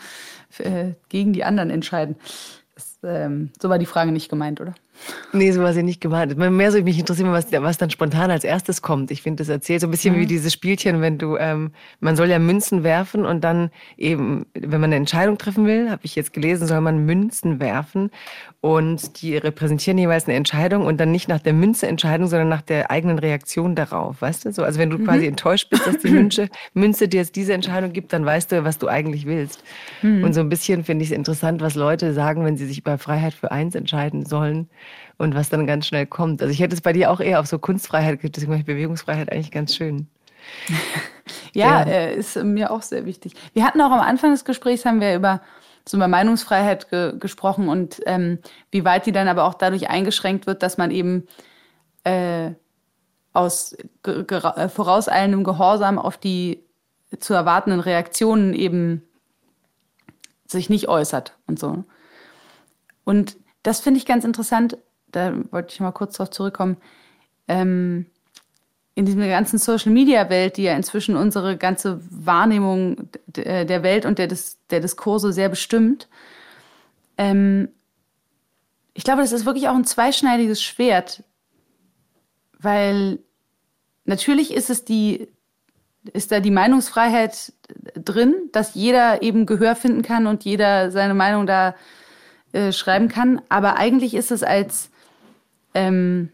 äh, gegen die anderen entscheiden? Das, ähm, so war die Frage nicht gemeint, oder? Nee, so war sie nicht gemeint. Mehr so mich interessiert, was, was dann spontan als erstes kommt. Ich finde, das erzählt so ein bisschen mhm. wie dieses Spielchen, wenn du, ähm, man soll ja Münzen werfen und dann eben, wenn man eine Entscheidung treffen will, habe ich jetzt gelesen, soll man Münzen werfen und die repräsentieren jeweils eine Entscheidung und dann nicht nach der Münze Entscheidung, sondern nach der eigenen Reaktion darauf, weißt du? So, also wenn du mhm. quasi enttäuscht bist, dass die Münze, Münze dir jetzt diese Entscheidung gibt, dann weißt du, was du eigentlich willst. Mhm. Und so ein bisschen finde ich es interessant, was Leute sagen, wenn sie sich bei Freiheit für eins entscheiden sollen und was dann ganz schnell kommt. Also ich hätte es bei dir auch eher auf so Kunstfreiheit gibt, deswegen mache ich Bewegungsfreiheit eigentlich ganz schön. ja, ja. Äh, ist mir auch sehr wichtig. Wir hatten auch am Anfang des Gesprächs haben wir über so über Meinungsfreiheit ge gesprochen und ähm, wie weit die dann aber auch dadurch eingeschränkt wird, dass man eben äh, aus ge äh, vorauseilendem Gehorsam auf die zu erwartenden Reaktionen eben sich nicht äußert und so. Und das finde ich ganz interessant. Da wollte ich mal kurz darauf zurückkommen. Ähm, in dieser ganzen Social-Media-Welt, die ja inzwischen unsere ganze Wahrnehmung äh, der Welt und der, Dis der Diskurse sehr bestimmt, ähm, ich glaube, das ist wirklich auch ein zweischneidiges Schwert, weil natürlich ist es die, ist da die Meinungsfreiheit drin, dass jeder eben Gehör finden kann und jeder seine Meinung da äh, schreiben kann, aber eigentlich ist es als ähm,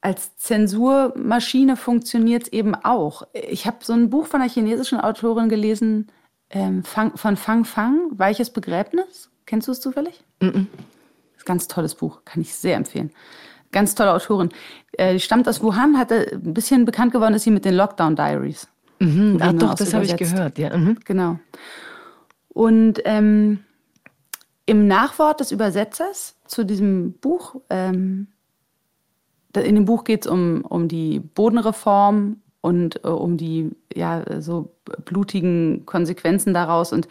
als Zensurmaschine funktioniert es eben auch. Ich habe so ein Buch von einer chinesischen Autorin gelesen, ähm, Fang, von Fang Fang, Weiches Begräbnis. Kennst du es zufällig? Mm, -mm. Das ist ein ganz tolles Buch, kann ich sehr empfehlen. Ganz tolle Autorin. Äh, stammt aus Wuhan, hat ein bisschen bekannt geworden ist sie mit den Lockdown Diaries. Mhm. Ach doch, das habe ich gehört, ja. Mhm. Genau. Und ähm, im Nachwort des Übersetzers zu diesem Buch ähm, in dem Buch geht es um, um die Bodenreform und äh, um die ja, so blutigen Konsequenzen daraus. Und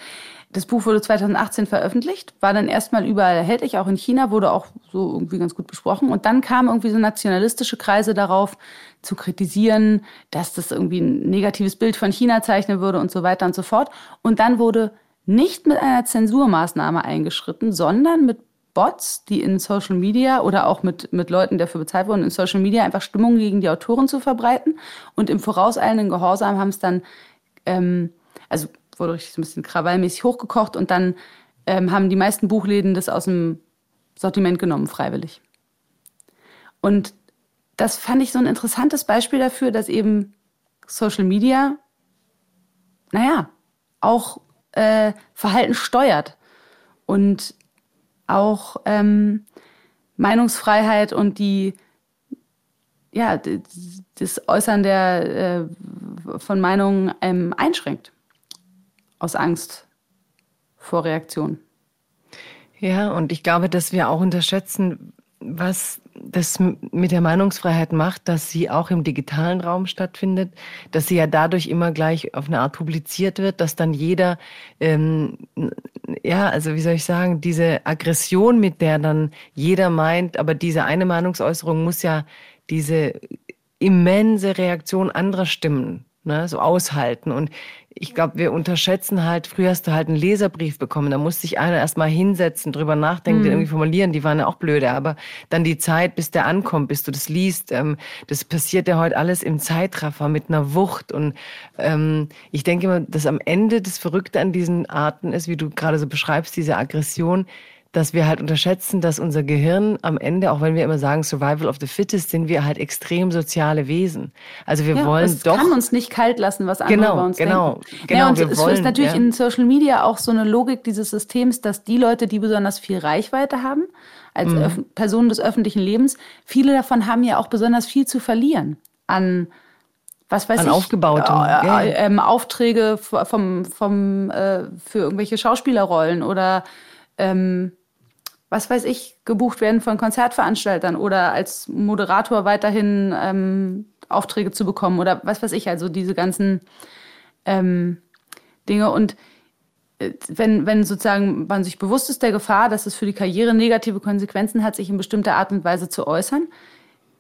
das Buch wurde 2018 veröffentlicht, war dann erstmal überall erhältlich, auch in China, wurde auch so irgendwie ganz gut besprochen. Und dann kamen irgendwie so nationalistische Kreise darauf, zu kritisieren, dass das irgendwie ein negatives Bild von China zeichnen würde und so weiter und so fort. Und dann wurde nicht mit einer Zensurmaßnahme eingeschritten, sondern mit Bots, die in Social Media oder auch mit, mit Leuten, die dafür bezahlt wurden, in Social Media einfach Stimmung gegen die Autoren zu verbreiten. Und im vorauseilenden Gehorsam haben es dann, ähm, also wurde richtig so ein bisschen krawallmäßig hochgekocht und dann ähm, haben die meisten Buchläden das aus dem Sortiment genommen, freiwillig. Und das fand ich so ein interessantes Beispiel dafür, dass eben Social Media, naja, auch äh, Verhalten steuert. Und auch ähm, Meinungsfreiheit und die ja, das Äußern der, äh, von Meinungen ähm, einschränkt. Aus Angst vor Reaktion. Ja, und ich glaube, dass wir auch unterschätzen, was das mit der Meinungsfreiheit macht, dass sie auch im digitalen Raum stattfindet, dass sie ja dadurch immer gleich auf eine Art publiziert wird, dass dann jeder, ähm, ja, also wie soll ich sagen, diese Aggression, mit der dann jeder meint, aber diese eine Meinungsäußerung muss ja diese immense Reaktion anderer Stimmen ne, so aushalten. Und ich glaube, wir unterschätzen halt, früher hast du halt einen Leserbrief bekommen, da musste sich einer erstmal hinsetzen, drüber nachdenken, mhm. den irgendwie formulieren, die waren ja auch blöde, aber dann die Zeit, bis der ankommt, bis du das liest, ähm, das passiert ja heute alles im Zeitraffer mit einer Wucht und ähm, ich denke immer, dass am Ende das Verrückte an diesen Arten ist, wie du gerade so beschreibst, diese Aggression, dass wir halt unterschätzen, dass unser Gehirn am Ende, auch wenn wir immer sagen Survival of the Fittest, sind wir halt extrem soziale Wesen. Also wir ja, wollen es doch. kann uns nicht kalt lassen, was andere genau, bei uns genau, denken. Genau, ja, und es wollen, ist natürlich ja. in Social Media auch so eine Logik dieses Systems, dass die Leute, die besonders viel Reichweite haben, als mhm. Personen des öffentlichen Lebens, viele davon haben ja auch besonders viel zu verlieren an was weiß An ich, aufgebautem, äh, äh, ähm, Aufträge vom, vom, äh, für irgendwelche Schauspielerrollen oder ähm, was weiß ich, gebucht werden von Konzertveranstaltern oder als Moderator weiterhin ähm, Aufträge zu bekommen oder was weiß ich, also diese ganzen ähm, Dinge. Und äh, wenn, wenn sozusagen man sich bewusst ist der Gefahr, dass es für die Karriere negative Konsequenzen hat, sich in bestimmter Art und Weise zu äußern,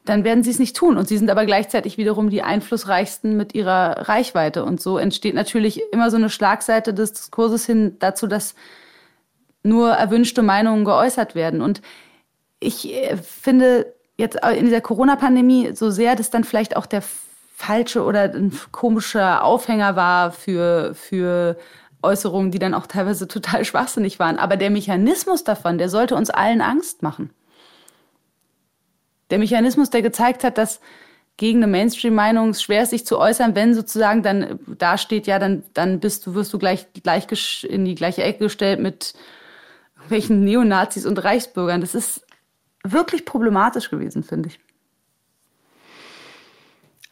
dann werden sie es nicht tun. Und sie sind aber gleichzeitig wiederum die einflussreichsten mit ihrer Reichweite. Und so entsteht natürlich immer so eine Schlagseite des Diskurses hin dazu, dass nur erwünschte Meinungen geäußert werden. Und ich äh, finde jetzt in dieser Corona-Pandemie so sehr, dass dann vielleicht auch der falsche oder ein komischer Aufhänger war für, für Äußerungen, die dann auch teilweise total schwachsinnig waren. Aber der Mechanismus davon, der sollte uns allen Angst machen der Mechanismus, der gezeigt hat, dass gegen eine Mainstream-Meinung es schwer ist, sich zu äußern, wenn sozusagen dann da steht, ja, dann, dann bist du, wirst du gleich, gleich in die gleiche Ecke gestellt mit welchen Neonazis und Reichsbürgern. Das ist wirklich problematisch gewesen, finde ich.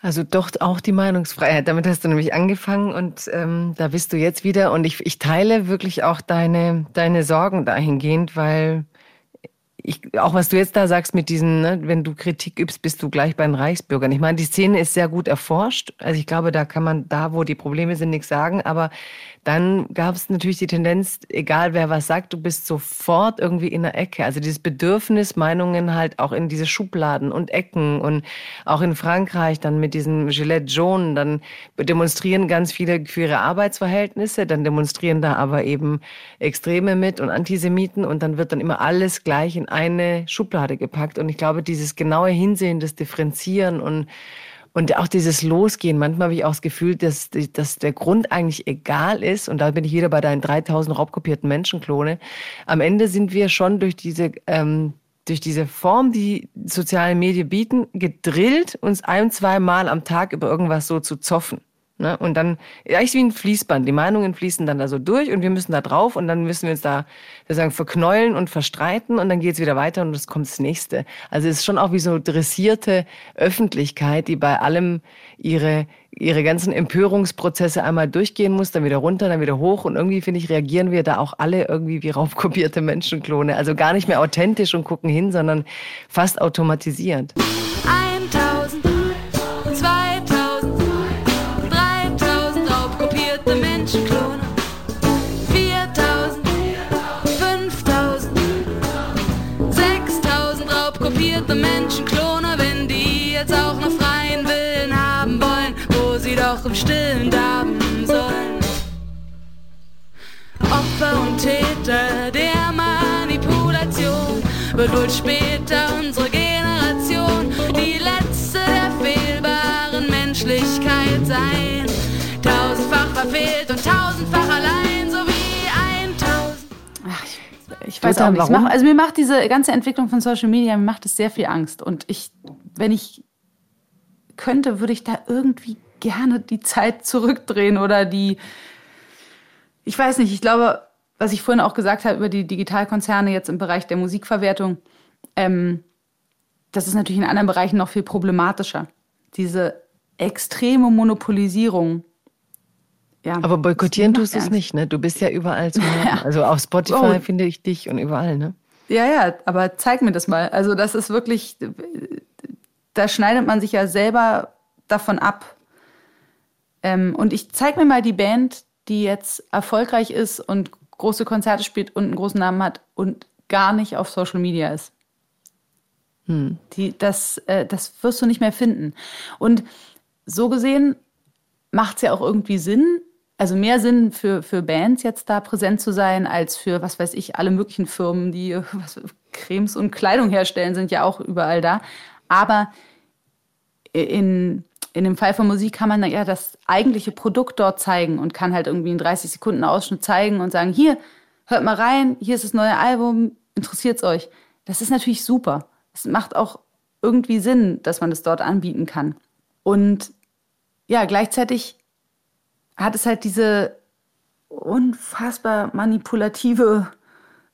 Also doch auch die Meinungsfreiheit. Damit hast du nämlich angefangen und ähm, da bist du jetzt wieder. Und ich, ich teile wirklich auch deine, deine Sorgen dahingehend, weil ich, auch was du jetzt da sagst mit diesen, ne, wenn du Kritik übst, bist du gleich bei den Reichsbürgern. Ich meine, die Szene ist sehr gut erforscht. Also ich glaube, da kann man da, wo die Probleme sind, nichts sagen. Aber dann gab es natürlich die Tendenz, egal wer was sagt, du bist sofort irgendwie in der Ecke. Also dieses Bedürfnis, Meinungen halt auch in diese Schubladen und Ecken und auch in Frankreich dann mit diesem Gillette Jaune, dann demonstrieren ganz viele für ihre Arbeitsverhältnisse, dann demonstrieren da aber eben Extreme mit und Antisemiten und dann wird dann immer alles gleich in eine Schublade gepackt. Und ich glaube, dieses genaue Hinsehen, das Differenzieren und und auch dieses Losgehen, manchmal habe ich auch das Gefühl, dass, dass der Grund eigentlich egal ist. Und da bin ich wieder bei deinen 3000 raubkopierten Menschenklone. Am Ende sind wir schon durch diese, ähm, durch diese Form, die soziale Medien bieten, gedrillt, uns ein, zwei Mal am Tag über irgendwas so zu zoffen. Ne? Und dann, eigentlich wie ein Fließband. Die Meinungen fließen dann da so durch und wir müssen da drauf und dann müssen wir uns da sozusagen verknäulen und verstreiten und dann geht es wieder weiter und es kommt das nächste. Also es ist schon auch wie so dressierte Öffentlichkeit, die bei allem ihre, ihre ganzen Empörungsprozesse einmal durchgehen muss, dann wieder runter, dann wieder hoch und irgendwie, finde ich, reagieren wir da auch alle irgendwie wie raubkopierte Menschenklone. Also gar nicht mehr authentisch und gucken hin, sondern fast automatisiert. 1000, 2000, raubkopierte Menschenklone. Wenn die jetzt auch noch freien Willen haben wollen, wo sie doch im Stillen darben sollen. Opfer und Täter der Manipulation wird wohl später unsere Generation die letzte der fehlbaren Menschlichkeit sein. Tausendfach verfehlt und ich weiß auch nicht. Warum? Macht, also mir macht diese ganze Entwicklung von Social Media, mir macht es sehr viel Angst. Und ich, wenn ich könnte, würde ich da irgendwie gerne die Zeit zurückdrehen oder die, ich weiß nicht, ich glaube, was ich vorhin auch gesagt habe über die Digitalkonzerne jetzt im Bereich der Musikverwertung, ähm, das ist natürlich in anderen Bereichen noch viel problematischer. Diese extreme Monopolisierung. Ja, Aber boykottieren tust du es nicht, ne? Du bist ja überall zu haben. Ja. Also auf Spotify Oh. finde ich dich und überall, ne? Ja, ja, aber zeig mir das mal. Also das ist wirklich, da schneidet man sich ja selber davon ab. Ähm, und ich zeig mir mal die Band, die jetzt erfolgreich ist und große Konzerte spielt und einen großen Namen hat und gar nicht auf Social Media ist. Die, das, äh, das wirst du nicht mehr finden. Und so gesehen macht es ja auch irgendwie Sinn, also mehr Sinn für, für Bands jetzt da präsent zu sein, als für, was weiß ich, alle möglichen Firmen, die was, Cremes und Kleidung herstellen, sind ja auch überall da. Aber in, in dem Fall von Musik kann man ja das eigentliche Produkt dort zeigen und kann halt irgendwie einen 30 Sekunden Ausschnitt zeigen und sagen, hier, hört mal rein, hier ist das neue Album, interessiert's euch. Das ist natürlich super. Es macht auch irgendwie Sinn, dass man das dort anbieten kann. Und ja, gleichzeitig hat es halt diese unfassbar manipulative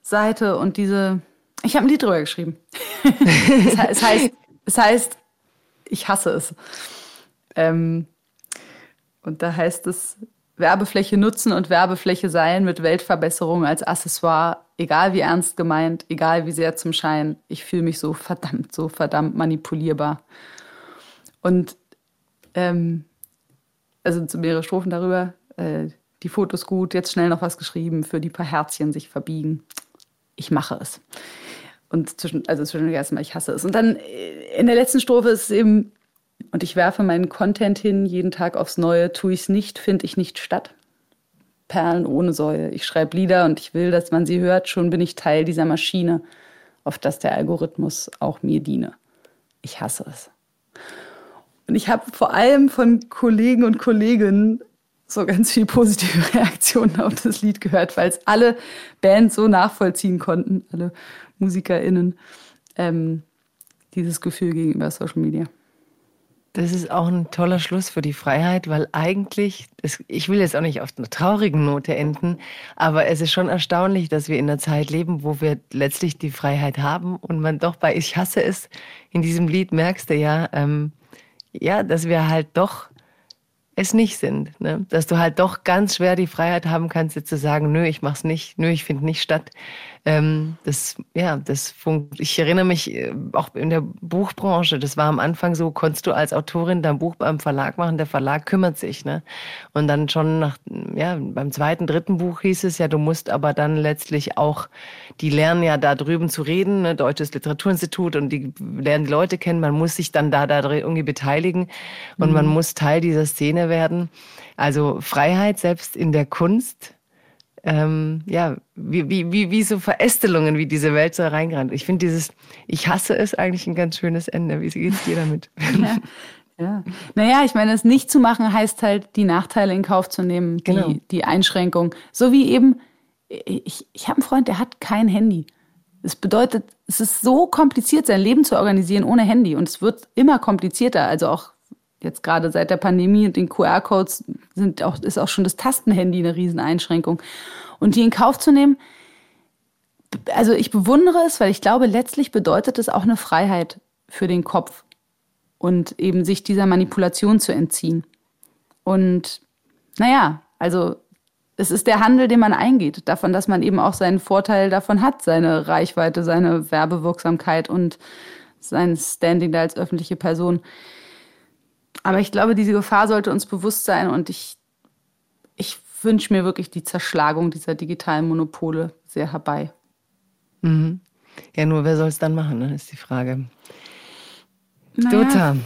Seite und diese. Ich habe ein Lied drüber geschrieben. es, he- es, heißt, es heißt, ich hasse es. Ähm, Und da heißt es, Werbefläche nutzen und Werbefläche sein mit Weltverbesserung als Accessoire, egal wie ernst gemeint, egal wie sehr zum Schein. Ich fühle mich so verdammt, so verdammt manipulierbar. Und ähm, also zu mehrere Strophen darüber, äh, die Fotos gut, jetzt schnell noch was geschrieben, für die paar Herzchen sich verbiegen. Ich mache es. Und zwischen, also zwischen erstmal, ich hasse es. Und dann äh, in der letzten Strophe ist es eben, und ich werfe meinen Content hin, jeden Tag aufs Neue, tue ich es nicht, finde ich nicht statt. Perlen ohne Säue. Ich schreibe Lieder und ich will, dass man sie hört. Schon bin ich Teil dieser Maschine, auf das der Algorithmus auch mir diene. Ich hasse es. Und ich habe vor allem von Kollegen und Kolleginnen so ganz viel positive Reaktionen auf das Lied gehört, weil es alle Bands so nachvollziehen konnten, alle MusikerInnen, ähm, dieses Gefühl gegenüber Social Media. Das ist auch ein toller Schluss für die Freiheit, weil eigentlich, ich will jetzt auch nicht auf einer traurigen Note enden, aber es ist schon erstaunlich, dass wir in einer Zeit leben, wo wir letztlich die Freiheit haben und man doch bei Ich hasse es, in diesem Lied merkst du ja, ähm, ja, dass wir halt doch es nicht sind. Ne? Dass du halt doch ganz schwer die Freiheit haben kannst, jetzt zu sagen, nö, ich mach's nicht, nö, ich finde nicht statt. Ähm, das, ja, das funkt. Ich erinnere mich äh, auch in der Buchbranche, das war am Anfang so, konntest du als Autorin dein Buch beim Verlag machen, der Verlag kümmert sich, ne? Und dann schon nach, ja, beim zweiten, dritten Buch hieß es ja, du musst aber dann letztlich auch, die lernen ja da drüben zu reden, ne? Deutsches Literaturinstitut und die lernen die Leute kennen, man muss sich dann da, da irgendwie beteiligen und mhm. man muss Teil dieser Szene werden. Also Freiheit selbst in der Kunst, ähm, ja, wie, wie, wie, wie so Verästelungen, wie diese Welt so reingerannt. Ich finde dieses, ich hasse es eigentlich ein ganz schönes Ende. Wie geht es dir damit? Ja. Ja. Naja, ich meine, es nicht zu machen heißt halt, die Nachteile in Kauf zu nehmen, die, genau. die Einschränkung. So wie eben, ich, ich habe einen Freund, der hat kein Handy. Es bedeutet, es ist so kompliziert, sein Leben zu organisieren ohne Handy. Und es wird immer komplizierter. Also auch jetzt gerade seit der Pandemie und den QR-Codes sind auch, ist auch schon das Tastenhandy eine Rieseneinschränkung. Und die in Kauf zu nehmen, also ich bewundere es, weil ich glaube, letztlich bedeutet es auch eine Freiheit für den Kopf und eben sich dieser Manipulation zu entziehen. Und naja, also es ist der Handel, den man eingeht, davon, dass man eben auch seinen Vorteil davon hat, seine Reichweite, seine Werbewirksamkeit und sein Standing da als öffentliche Person. Aber ich glaube, diese Gefahr sollte uns bewusst sein und ich, ich wünsche mir wirklich die Zerschlagung dieser digitalen Monopole sehr herbei. Mhm. Ja, nur wer soll es dann machen, ne, ist die Frage. Naja. Dota.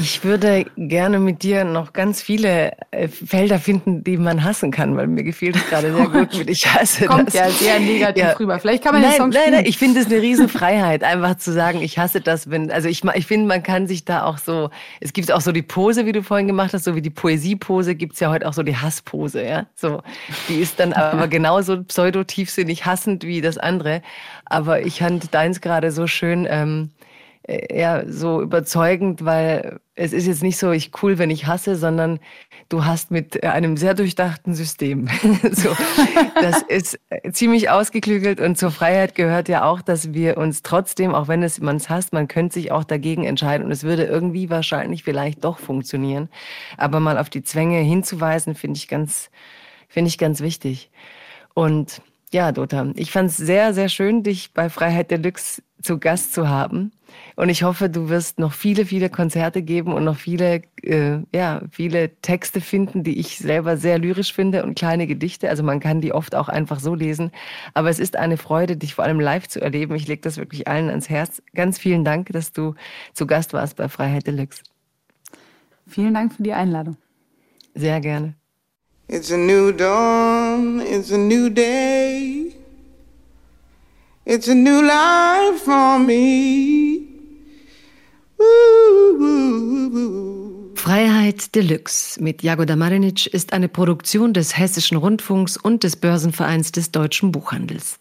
Ich würde gerne mit dir noch ganz viele äh, Felder finden, die man hassen kann, weil mir gefiel das gerade sehr gut mit Ich hasse Kommt das. ja sehr negativ ja. rüber. Vielleicht kann man nein, den Song Nein, nein, ich finde es eine Riesenfreiheit, einfach zu sagen, ich hasse das, wenn, also ich, ich finde, man kann sich da auch so, es gibt auch so die Pose, wie du vorhin gemacht hast, so wie die Poesiepose, gibt es ja heute auch so die Hasspose, ja. So, die ist dann aber genauso pseudo-tiefsinnig hassend wie das andere. Aber ich fand deins gerade so schön, ähm, äh, ja, so überzeugend, weil es ist jetzt nicht so, ich cool, wenn ich hasse, sondern du hast mit einem sehr durchdachten System. so, das ist ziemlich ausgeklügelt und zur Freiheit gehört ja auch, dass wir uns trotzdem, auch wenn es man es hasst, man könnte sich auch dagegen entscheiden und es würde irgendwie wahrscheinlich vielleicht doch funktionieren. Aber mal auf die Zwänge hinzuweisen, finde ich ganz, finde ich ganz wichtig. Und ja, Dota, ich fand es sehr, sehr schön, dich bei Freiheit Deluxe zu Gast zu haben. Und ich hoffe, du wirst noch viele, viele Konzerte geben und noch viele, äh, ja, viele Texte finden, die ich selber sehr lyrisch finde und kleine Gedichte. Also man kann die oft auch einfach so lesen. Aber es ist eine Freude, dich vor allem live zu erleben. Ich lege das wirklich allen ans Herz. Ganz vielen Dank, dass du zu Gast warst bei Freiheit Deluxe. Vielen Dank für die Einladung. Sehr gerne. It's a new dawn, it's a new day. It's a new life for me. Freiheit Deluxe mit Jagoda Marinic ist eine Produktion des Hessischen Rundfunks und des Börsenvereins des deutschen Buchhandels.